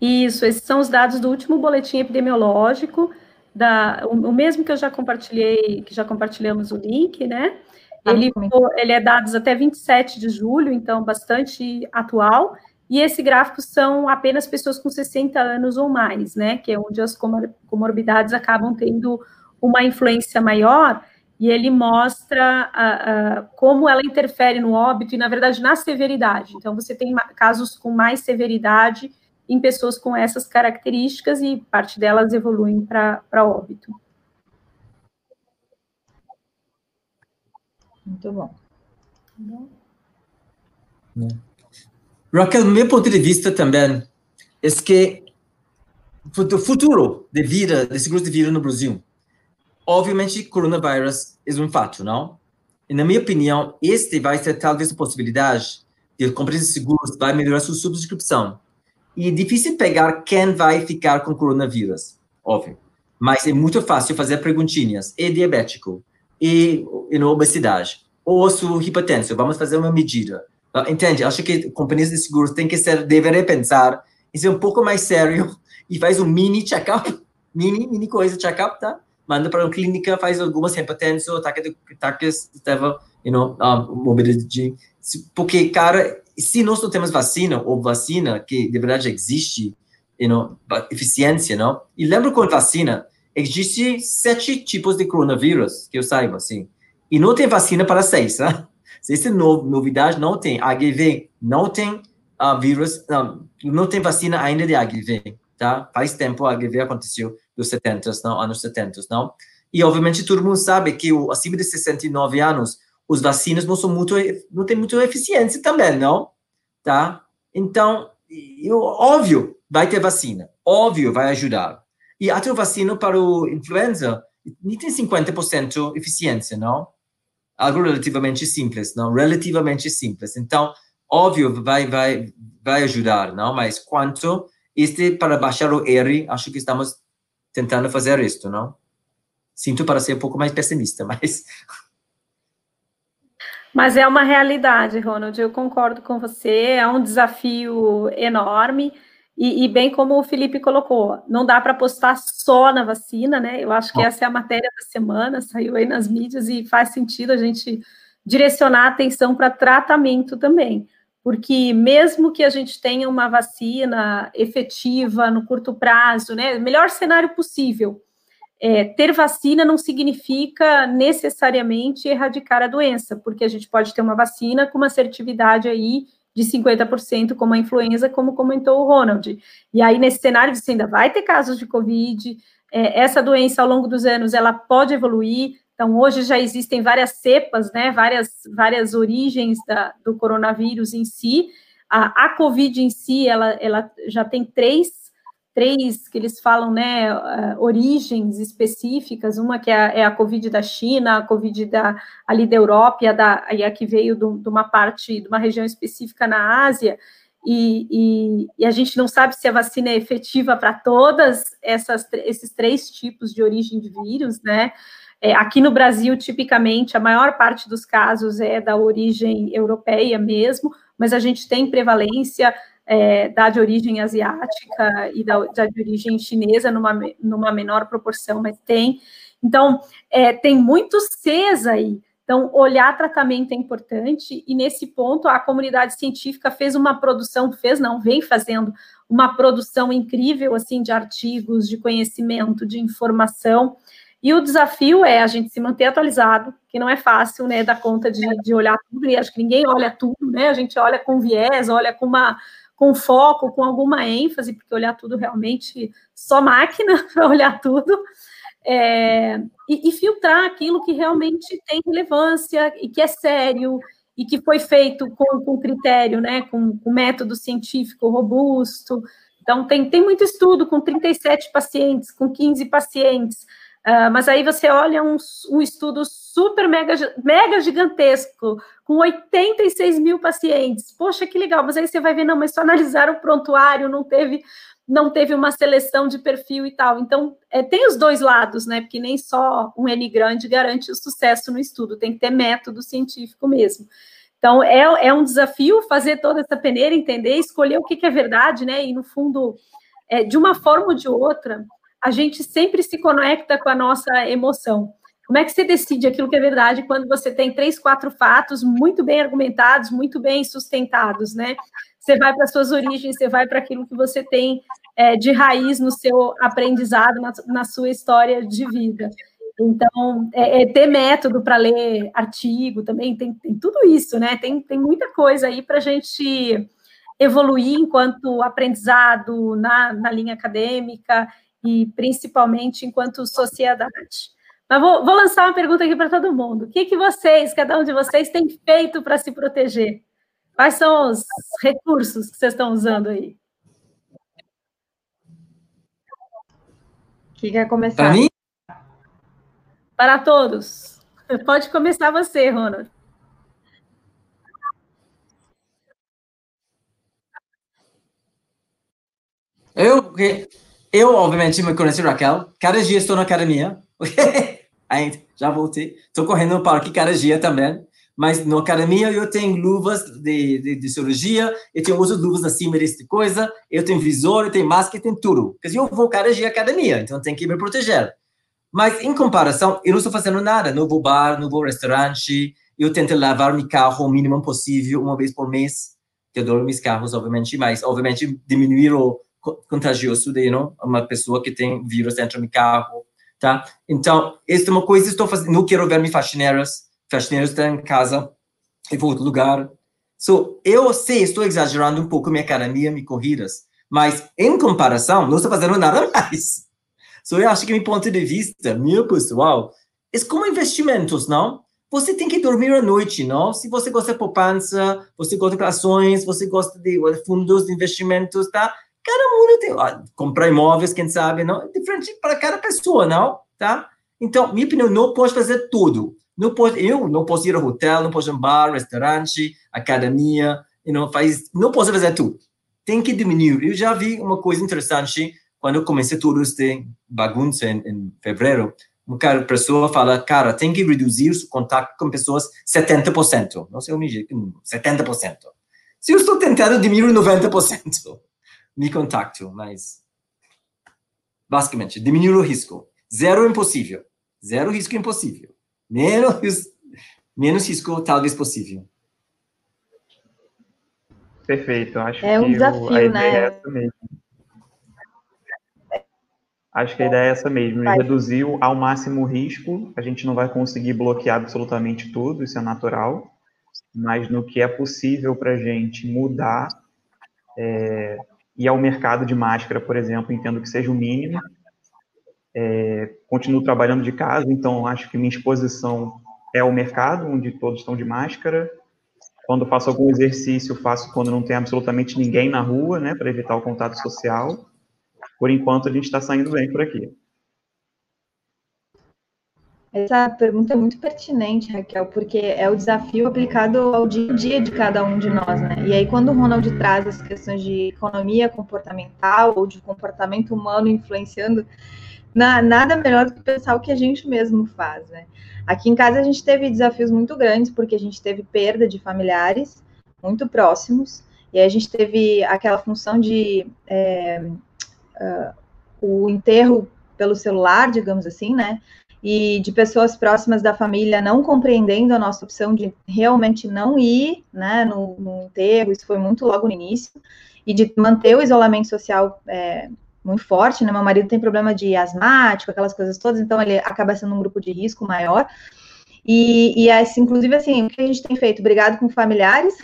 Isso, esses são os dados do último boletim epidemiológico, da, o, o mesmo que eu já compartilhei, que já compartilhamos o link, né? Ah, ele, ele é dados até 27 de julho, então bastante atual. E esse gráfico são apenas pessoas com 60 anos ou mais, né? Que é onde as comor comorbidades acabam tendo uma influência maior e ele mostra uh, uh, como ela interfere no óbito e, na verdade, na severidade. Então, você tem casos com mais severidade em pessoas com essas características e parte delas evoluem para óbito. Muito bom. Raquel, meu ponto de vista também é que o futuro de vida, de seguro de vida no Brasil, obviamente, coronavírus é um fato, não? E, na minha opinião, este vai ser talvez a possibilidade de companhias de seguros vai melhorar sua subscrição. E é difícil pegar quem vai ficar com coronavírus, óbvio. Mas é muito fácil fazer perguntinhas. É diabético? E, e obesidade? Ou sua hipertensão? Vamos fazer uma medida. Ah, entende? Acho que companhias de seguros têm que ser, deveriam pensar em ser um pouco mais sério e faz um mini check-up, mini, mini coisa check-up, tá? Manda para uma clínica, faz algumas hipertensão, ataque ataques, estava, you know, um, mobilidade. Porque, cara, se nós não temos vacina, ou vacina que de verdade existe, you know, eficiência, não? E lembra com vacina, existe sete tipos de coronavírus, que eu saiba, assim. E não tem vacina para seis, tá? Essa é no, novidade, não tem. HIV não tem uh, vírus, não, não tem vacina ainda de HIV, tá? Faz tempo a HIV aconteceu dos 70, não, anos 70, não? E obviamente todo mundo sabe que o, acima de 69 anos, os vacinas não são muito, não tem muita eficiência também, não? Tá? Então, eu, óbvio, vai ter vacina, óbvio, vai ajudar. E até a vacina para o influenza nem tem 50% eficiência, não? Algo relativamente simples, não? Relativamente simples. Então, óbvio, vai, vai, vai ajudar, não? Mas quanto este para baixar o R, acho que estamos tentando fazer isto, não? Sinto para ser um pouco mais pessimista, mas. Mas é uma realidade, Ronald, eu concordo com você, é um desafio enorme. E, e, bem como o Felipe colocou, não dá para apostar só na vacina, né? Eu acho que essa é a matéria da semana, saiu aí nas mídias e faz sentido a gente direcionar a atenção para tratamento também porque mesmo que a gente tenha uma vacina efetiva no curto prazo, né, melhor cenário possível, é, ter vacina não significa necessariamente erradicar a doença, porque a gente pode ter uma vacina com uma assertividade aí de 50%, como a influenza, como comentou o Ronald. E aí, nesse cenário, você ainda vai ter casos de Covid, é, essa doença, ao longo dos anos, ela pode evoluir. Então, hoje já existem várias cepas, né, várias, várias origens da, do coronavírus em si. A, a Covid em si, ela, ela já tem três três que eles falam, né, uh, origens específicas, uma que é, é, a Covid da China, a Covid da, ali da Europa e a, da, e a que veio do, de uma parte, de uma região específica na Ásia, e, e, e, a gente não sabe se a vacina é efetiva para todas essas, esses três tipos de origem de vírus, né, é, aqui no Brasil, tipicamente, a maior parte dos casos é da origem europeia mesmo, mas a gente tem prevalência é, da de origem asiática e da, da, de origem chinesa numa, numa menor proporção, mas tem. Então, é, tem muitos Cs aí. Então, olhar tratamento é importante, e nesse ponto a comunidade científica fez uma produção, fez não, vem fazendo uma produção incrível, assim, de artigos, de conhecimento, de informação, e o desafio é a gente se manter atualizado, que não é fácil, né, dar conta de, de olhar tudo, e acho que ninguém olha tudo, né, a gente olha com viés, olha com uma, com foco, com alguma ênfase, porque olhar tudo realmente só máquina para olhar tudo, é, e, e, filtrar aquilo que realmente tem relevância e que é sério e que foi feito com, com critério, né, com, com método científico robusto. Então, tem, tem muito estudo com 37 pacientes, com 15 pacientes, Uh, mas aí você olha um, um, estudo super mega, mega gigantesco, com 86 mil pacientes. Poxa, que legal, mas aí você vai ver, não, mas só analisaram o prontuário, não teve, não teve uma seleção de perfil e tal. Então, é, tem os dois lados, né? Porque nem só um N grande garante o sucesso no estudo, tem que ter método científico mesmo. Então, é, é um desafio fazer toda essa peneira, entender, escolher o que, que é verdade, né? E, no fundo, é, de uma forma ou de outra, a gente sempre se conecta com a nossa emoção. Como é que você decide aquilo que é verdade quando você tem três, quatro fatos muito bem argumentados, muito bem sustentados, né? Você vai para suas origens, você vai para aquilo que você tem é, de raiz no seu aprendizado, na, na sua história de vida. Então, é, é ter método para ler artigo também, tem, tem, tudo isso, né? Tem, tem muita coisa aí para a gente evoluir enquanto aprendizado na, na linha acadêmica e principalmente enquanto sociedade. Mas vou, vou lançar uma pergunta aqui para todo mundo. O que, que vocês, cada um de vocês, tem feito para se proteger? Quais são os recursos que vocês estão usando aí? Quem quer começar? Para mim? Para todos. Pode começar você, Ronald. Eu, eu, obviamente, me conheci Raquel. Cada dia estou na academia. Ainda, já voltei. Estou correndo no parque cada dia também. Mas na academia eu tenho luvas de, de, de cirurgia, eu tenho uso luvas acima desse coisa, eu tenho visor, eu tenho máscara, eu tenho tudo. Porque eu vou cada dia à academia, então tenho que me proteger. Mas, em comparação, eu não estou fazendo nada. Não vou bar, não vou restaurante. Eu tento lavar meu carro o mínimo possível, uma vez por mês. Eu adoro meus carros, obviamente, mas, obviamente, diminuir o contagioso de não? uma pessoa que tem vírus dentro do carro, tá? Então, esta é uma coisa que estou fazendo. Não quero ver minhas faxineiras. Faxineiras estão em casa, em outro lugar. So, eu sei, estou exagerando um pouco minha academia, minhas corridas, mas em comparação, não estou fazendo nada mais. So, eu acho que, meu ponto de vista, meu pessoal, é como investimentos, não? Você tem que dormir à noite, não? Se você gosta de poupança, você gosta de ações, você gosta de fundos de investimentos, tá? Cada mundo tem. Ó, comprar imóveis, quem sabe, não? É diferente para cada pessoa, não? Tá? Então, minha opinião, não pode fazer tudo. Não pode, eu não posso ir ao hotel, não posso ir a um bar, restaurante, academia, não faz, não posso fazer tudo. Tem que diminuir. Eu já vi uma coisa interessante quando eu comecei tudo este bagunça em, em fevereiro. Uma cara, pessoa fala, cara, tem que reduzir o contato com pessoas 70%. Não sei o 70%. Se eu estou tentando diminuir 90%, me contacto, mas basicamente diminuir o risco. Zero é impossível. Zero risco é impossível. Menos, menos risco talvez possível. Perfeito. Acho é um que desafio, o, a né? ideia é essa mesmo. Acho que a ideia é essa mesmo, vai. reduzir ao máximo o risco. A gente não vai conseguir bloquear absolutamente tudo, isso é natural, mas no que é possível para a gente mudar, é, e ao mercado de máscara, por exemplo, entendo que seja o mínimo. É, continuo trabalhando de casa, então acho que minha exposição é o mercado, onde todos estão de máscara. Quando faço algum exercício, faço quando não tem absolutamente ninguém na rua, né, para evitar o contato social. Por enquanto, a gente está saindo bem por aqui. Essa pergunta é muito pertinente, Raquel, porque é o desafio aplicado ao dia a dia de cada um de nós, né? E aí, quando o Ronald traz as questões de economia comportamental ou de comportamento humano influenciando, na, nada melhor do que pensar o que a gente mesmo faz, né? Aqui em casa a gente teve desafios muito grandes, porque a gente teve perda de familiares muito próximos, e aí a gente teve aquela função de é, uh, o enterro pelo celular, digamos assim, né? E de pessoas próximas da família não compreendendo a nossa opção de realmente não ir né, no, no enterro, isso foi muito logo no início, e de manter o isolamento social é, muito forte, né? Meu marido tem problema de asmático, aquelas coisas todas, então ele acaba sendo um grupo de risco maior. E, e assim, inclusive, assim, o que a gente tem feito? Obrigado com familiares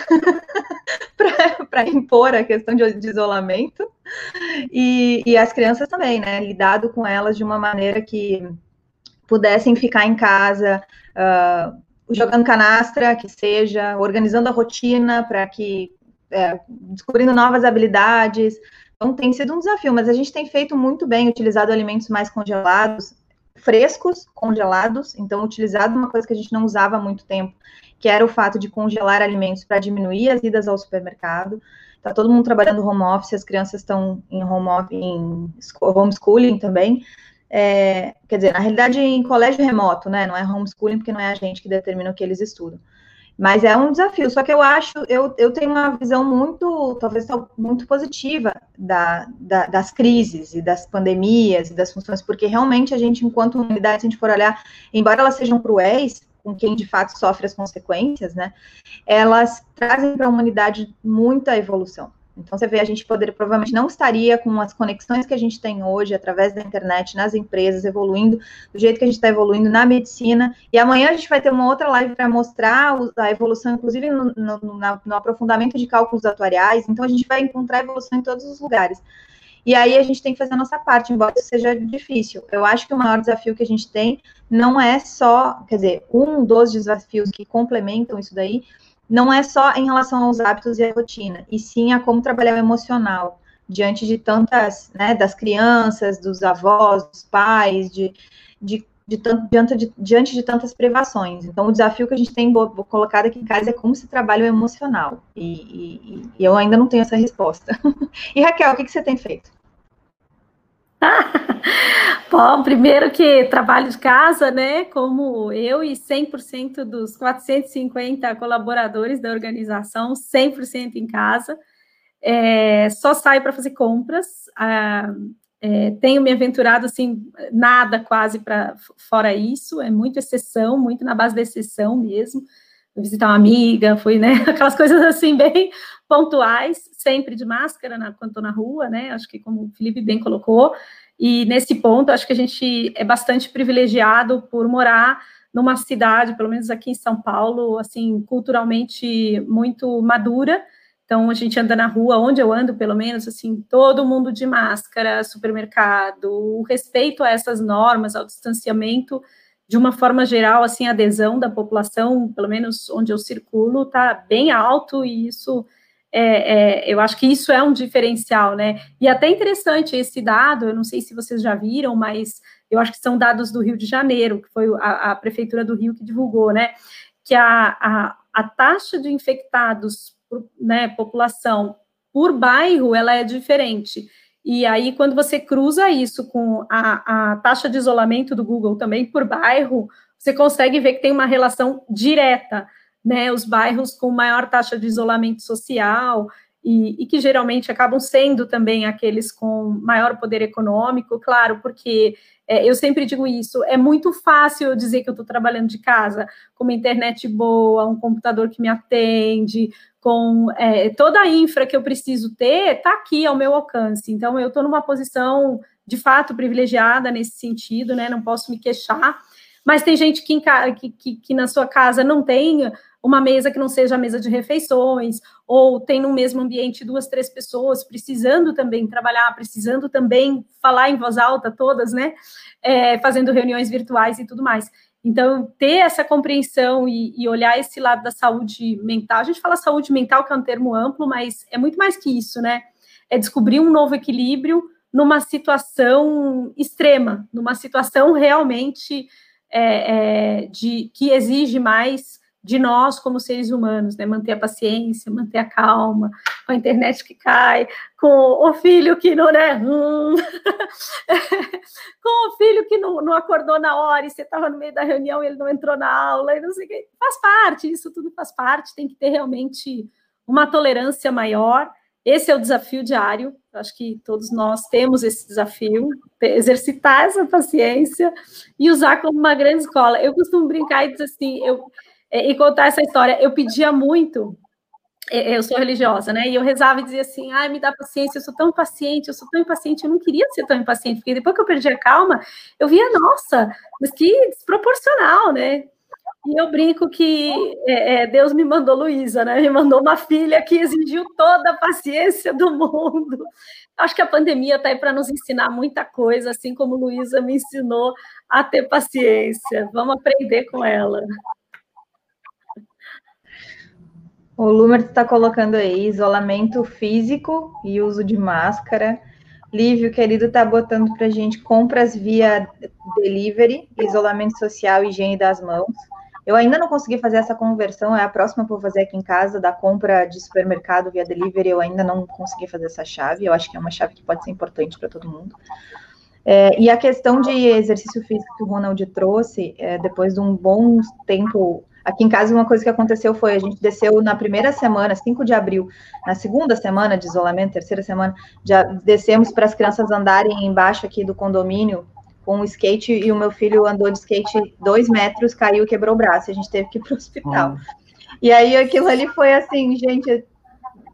para impor a questão de, de isolamento. E, e as crianças também, né? Lidado com elas de uma maneira que pudessem ficar em casa, uh, jogando canastra, que seja, organizando a rotina para que, é, descobrindo novas habilidades. Então, tem sido um desafio, mas a gente tem feito muito bem, utilizado alimentos mais congelados, frescos, congelados, então, utilizado uma coisa que a gente não usava há muito tempo, que era o fato de congelar alimentos para diminuir as idas ao supermercado. Está todo mundo trabalhando home office, as crianças estão em home office, em homeschooling também, é, quer dizer, na realidade, em colégio remoto, né? Não é homeschooling, porque não é a gente que determina o que eles estudam. Mas é um desafio. Só que eu acho, eu, eu tenho uma visão muito, talvez muito positiva da, da, das crises e das pandemias e das funções, porque realmente a gente, enquanto humanidade, se a gente for olhar, embora elas sejam cruéis, com quem de fato sofre as consequências, né? Elas trazem para a humanidade muita evolução. Então, você vê, a gente poderia, provavelmente não estaria com as conexões que a gente tem hoje, através da internet, nas empresas, evoluindo do jeito que a gente está evoluindo na medicina. E amanhã a gente vai ter uma outra live para mostrar a evolução, inclusive no, no, no, aprofundamento de cálculos atuariais. Então, a gente vai encontrar evolução em todos os lugares. E aí a gente tem que fazer a nossa parte, embora isso seja difícil. Eu acho que o maior desafio que a gente tem não é só, quer dizer, um dos desafios que complementam isso daí não é só em relação aos hábitos e à rotina, e sim a como trabalhar o emocional diante de tantas, né, das crianças, dos avós, dos pais, de, de, de, diante, de, diante de tantas privações. Então, o desafio que a gente tem colocado aqui em casa é como se trabalha o emocional, e, e, e eu ainda não tenho essa resposta. e Raquel, o que, que você tem feito? Bom, primeiro que trabalho de casa, né? Como eu e 100% dos 450 colaboradores da organização, 100% em casa. É, só saio para fazer compras. Ah, é, tenho me aventurado assim, nada quase para fora isso, é muito exceção, muito na base da exceção mesmo. visitar uma amiga, fui, né? Aquelas coisas assim, bem pontuais, sempre de máscara na, quando estou na rua, né? Acho que como o Felipe bem colocou. E nesse ponto, acho que a gente é bastante privilegiado por morar numa cidade, pelo menos aqui em São Paulo, assim, culturalmente muito madura. Então, a gente anda na rua, onde eu ando, pelo menos, assim, todo mundo de máscara, supermercado, o respeito a essas normas, ao distanciamento, de uma forma geral, assim, a adesão da população, pelo menos onde eu circulo, está bem alto e isso é, é, eu acho que isso é um diferencial, né? E até interessante esse dado, eu não sei se vocês já viram, mas eu acho que são dados do Rio de Janeiro, que foi a, a Prefeitura do Rio que divulgou, né? Que a, a, a taxa de infectados, por, né, população por bairro, ela é diferente. E aí, quando você cruza isso com a, a taxa de isolamento do Google também por bairro, você consegue ver que tem uma relação direta né, os bairros com maior taxa de isolamento social e, e, que geralmente acabam sendo também aqueles com maior poder econômico, claro, porque é, eu sempre digo isso, é muito fácil eu dizer que eu estou trabalhando de casa, com uma internet boa, um computador que me atende, com é, toda a infra que eu preciso ter, está aqui ao meu alcance. Então, eu estou numa posição de fato privilegiada nesse sentido, né? Não posso me queixar. Mas tem gente que, que, que, que na sua casa não tem uma mesa que não seja a mesa de refeições, ou tem no mesmo ambiente duas, três pessoas precisando também trabalhar, precisando também falar em voz alta, todas, né? É, fazendo reuniões virtuais e tudo mais. Então, ter essa compreensão e, e, olhar esse lado da saúde mental, a gente fala saúde mental, que é um termo amplo, mas é muito mais que isso, né? É descobrir um novo equilíbrio numa situação extrema, numa situação realmente é, é, de que exige mais de nós como seres humanos, né? Manter a paciência, manter a calma, com a internet que cai, com o filho que não, né? Hum. com o filho que não, não acordou na hora e você estava no meio da reunião e ele não entrou na aula e não sei o que. Faz parte, isso tudo faz parte, tem que ter realmente uma tolerância maior. Esse é o desafio diário. Acho que todos nós temos esse desafio, exercitar essa paciência e usar como uma grande escola. Eu costumo brincar e dizer assim, eu e contar essa história. Eu pedia muito, eu sou religiosa, né? E eu rezava e dizia assim: ai, me dá paciência, eu sou tão paciente, eu sou tão impaciente, eu não queria ser tão impaciente, porque depois que eu perdi a calma, eu via, nossa, mas que desproporcional, né? E eu brinco que é, é, Deus me mandou Luísa, né? Me mandou uma filha que exigiu toda a paciência do mundo. Acho que a pandemia está aí para nos ensinar muita coisa, assim como Luísa me ensinou a ter paciência. Vamos aprender com ela. O Lumer está colocando aí isolamento físico e uso de máscara. Lívio, querido, está botando para gente compras via delivery, isolamento social higiene das mãos. Eu ainda não consegui fazer essa conversão, é a próxima que eu vou fazer aqui em casa, da compra de supermercado via delivery, eu ainda não consegui fazer essa chave, eu acho que é uma chave que pode ser importante para todo mundo. É, e a questão de exercício físico que o Ronald trouxe, é, depois de um bom tempo Aqui em casa, uma coisa que aconteceu foi: a gente desceu na primeira semana, 5 de abril, na segunda semana de isolamento, terceira semana, já descemos para as crianças andarem embaixo aqui do condomínio com o skate e o meu filho andou de skate dois metros, caiu, quebrou o braço, e a gente teve que ir para o hospital. E aí aquilo ali foi assim, gente,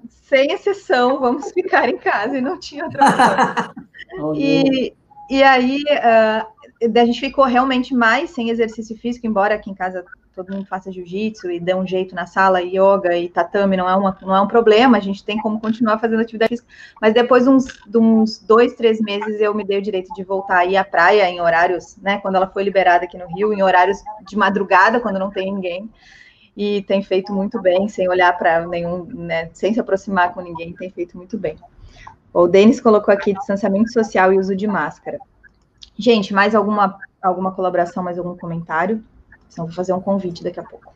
sem exceção, vamos ficar em casa e não tinha outra coisa. e, e aí uh, a gente ficou realmente mais sem exercício físico, embora aqui em casa todo mundo faça jiu-jitsu e dê um jeito na sala, yoga e tatame não é, uma, não é um problema, a gente tem como continuar fazendo atividade física, mas depois de uns, de uns dois, três meses eu me dei o direito de voltar a ir à praia em horários, né, quando ela foi liberada aqui no Rio, em horários de madrugada, quando não tem ninguém, e tem feito muito bem, sem olhar para nenhum, né, sem se aproximar com ninguém, tem feito muito bem. O Denis colocou aqui distanciamento social e uso de máscara. Gente, mais alguma, alguma colaboração, mais algum comentário? Então, vou fazer um convite daqui a pouco.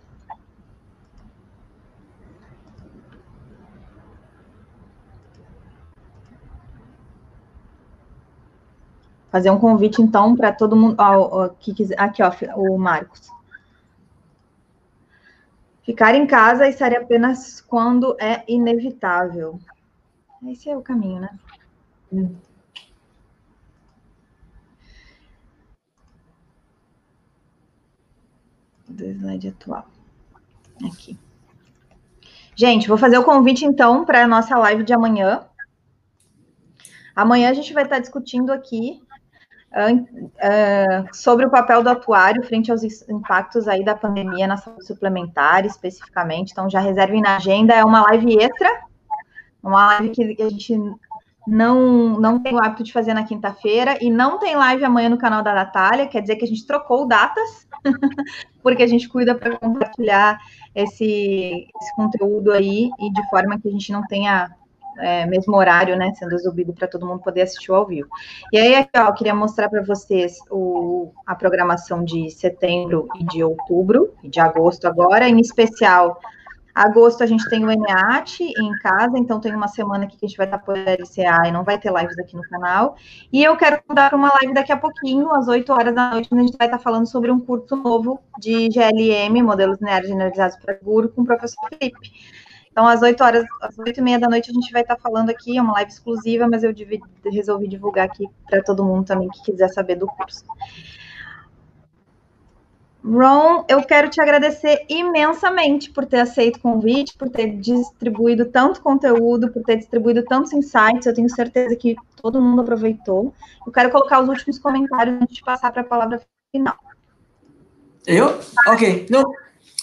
Fazer um convite, então, para todo mundo. Que quiser, aqui, ó, o Marcos. Ficar em casa e sair apenas quando é inevitável. Esse é o caminho, né? Hum. Do slide atual. Aqui. Gente, vou fazer o convite, então, para a nossa live de amanhã. Amanhã a gente vai estar discutindo aqui uh, sobre o papel do atuário frente aos impactos aí da pandemia na saúde suplementar, especificamente. Então, já reservem na agenda, é uma live extra, uma live que a gente não, não tem o hábito de fazer na quinta-feira e não tem live amanhã no canal da Natália, quer dizer que a gente trocou datas, porque a gente cuida para compartilhar esse, esse, conteúdo aí e de forma que a gente não tenha é, mesmo horário, né, sendo exibido para todo mundo poder assistir ao vivo. E aí, aqui, ó, eu queria mostrar para vocês o, a programação de setembro e de outubro, e de agosto agora, em especial Agosto a gente tem o ENEAT em casa, então tem uma semana aqui que a gente vai estar por LCA e não vai ter lives aqui no canal. E eu quero para uma live daqui a pouquinho, às 8 horas da noite, onde a gente vai estar falando sobre um curso novo de GLM, modelos lineares generalizados para seguro, com o professor Felipe. Então, às 8 horas, às 8 e meia da noite, a gente vai estar falando aqui, é uma live exclusiva, mas eu resolvi divulgar aqui para todo mundo também que quiser saber do curso. Ron, eu quero te agradecer imensamente por ter aceito o convite, por ter distribuído tanto conteúdo, por ter distribuído tantos insights. Eu tenho certeza que todo mundo aproveitou. Eu quero colocar os últimos comentários antes de passar para a palavra final. Eu? Ok. Não.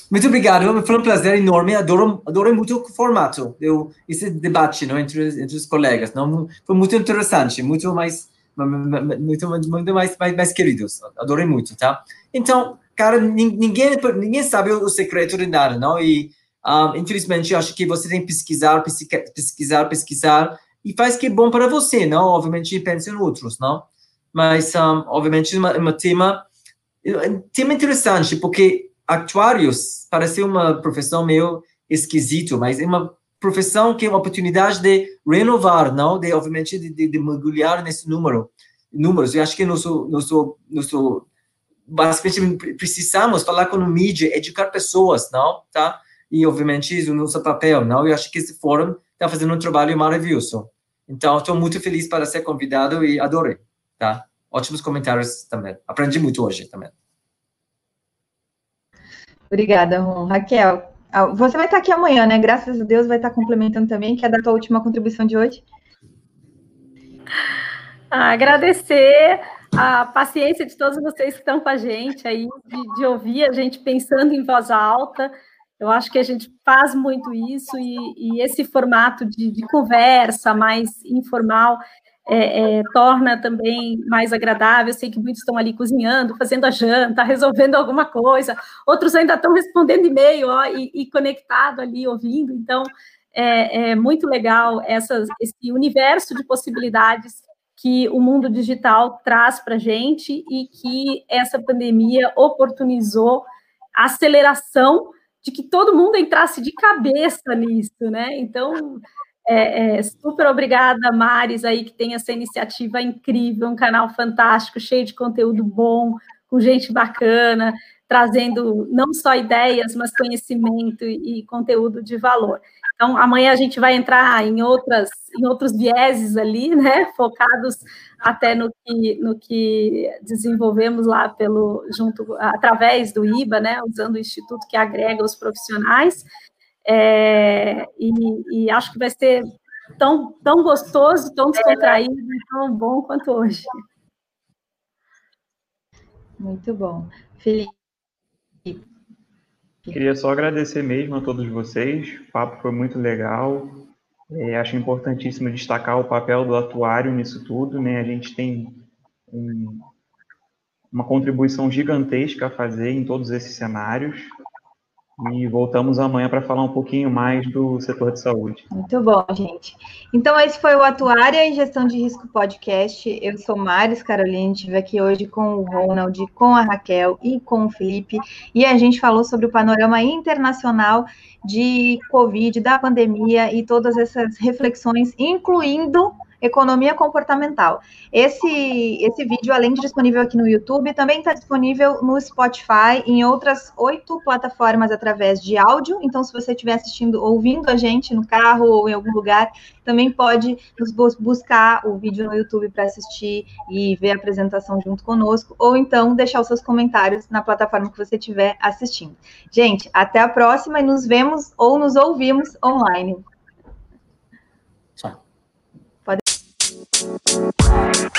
Muito obrigado, foi um prazer enorme, adoro, adoro muito o formato, eu, esse debate não, entre, entre os colegas, não, foi muito interessante, muito mais, muito, muito mais, mais, mais queridos, adorei muito, tá? Então, cara, ninguém, ninguém sabe o secreto de nada, não? E, um, infelizmente, eu acho que você tem que pesquisar, pesquisar, pesquisar, e faz que é bom para você, não? Obviamente, pense em outros, não? Mas, um, obviamente, é um tema, um tema interessante, porque actuários parece uma profissão meio esquisito, mas é uma profissão que é uma oportunidade de renovar, não? De, obviamente, de, de, de mergulhar nesse número, números. Eu acho que nosso, nosso, nosso basicamente precisamos falar com o mídia, educar pessoas, não, tá? E obviamente isso é o nosso papel, não? Eu acho que esse fórum está fazendo um trabalho maravilhoso. Então, estou muito feliz para ser convidado e adorei, tá? Ótimos comentários também. Aprendi muito hoje também. Obrigada, Ron. Raquel, você vai estar aqui amanhã, né? Graças a Deus vai estar complementando também. Quer dar a tua última contribuição de hoje? Ah, agradecer a paciência de todos vocês que estão com a gente aí, de, de, ouvir a gente pensando em voz alta. Eu acho que a gente faz muito isso e, e esse formato de, de, conversa mais informal é, é, torna também mais agradável. Eu sei que muitos estão ali cozinhando, fazendo a janta, resolvendo alguma coisa, outros ainda estão respondendo e-mail ó, e, e conectado ali, ouvindo. Então, é, é muito legal essas, esse universo de possibilidades que o mundo digital traz para a gente e que essa pandemia oportunizou a aceleração de que todo mundo entrasse de cabeça nisso, né? Então, é, é, super obrigada, Maris, aí que tem essa iniciativa incrível, um canal fantástico, cheio de conteúdo bom, com gente bacana, trazendo não só ideias, mas conhecimento e, e conteúdo de valor. Então, amanhã a gente vai entrar em, outras, em outros vieses ali, né, focados até no que, no que desenvolvemos lá pelo, junto, através do IBA, né, usando o instituto que agrega os profissionais, é, e, e, acho que vai ser tão, tão gostoso, tão descontraído e tão bom quanto hoje. Muito bom. Felipe. Queria só agradecer mesmo a todos vocês, o papo foi muito legal. É, acho importantíssimo destacar o papel do atuário nisso tudo, né? A gente tem um, uma contribuição gigantesca a fazer em todos esses cenários. E voltamos amanhã para falar um pouquinho mais do setor de saúde. Muito bom, gente. Então, esse foi o Atuária e Gestão de Risco Podcast. Eu sou Maris Carolina, estive aqui hoje com o Ronald, com a Raquel e com o Felipe. E a gente falou sobre o panorama internacional de Covid, da pandemia e todas essas reflexões, incluindo economia comportamental. Esse, esse vídeo, além de disponível aqui no YouTube, também está disponível no Spotify, em outras oito plataformas através de áudio. Então, se você estiver assistindo, ouvindo a gente no carro ou em algum lugar, também pode nos buscar o vídeo no YouTube para assistir e ver a apresentação junto conosco, ou então deixar os seus comentários na plataforma que você estiver assistindo. Gente, até a próxima e nos vemos ou nos ouvimos online. You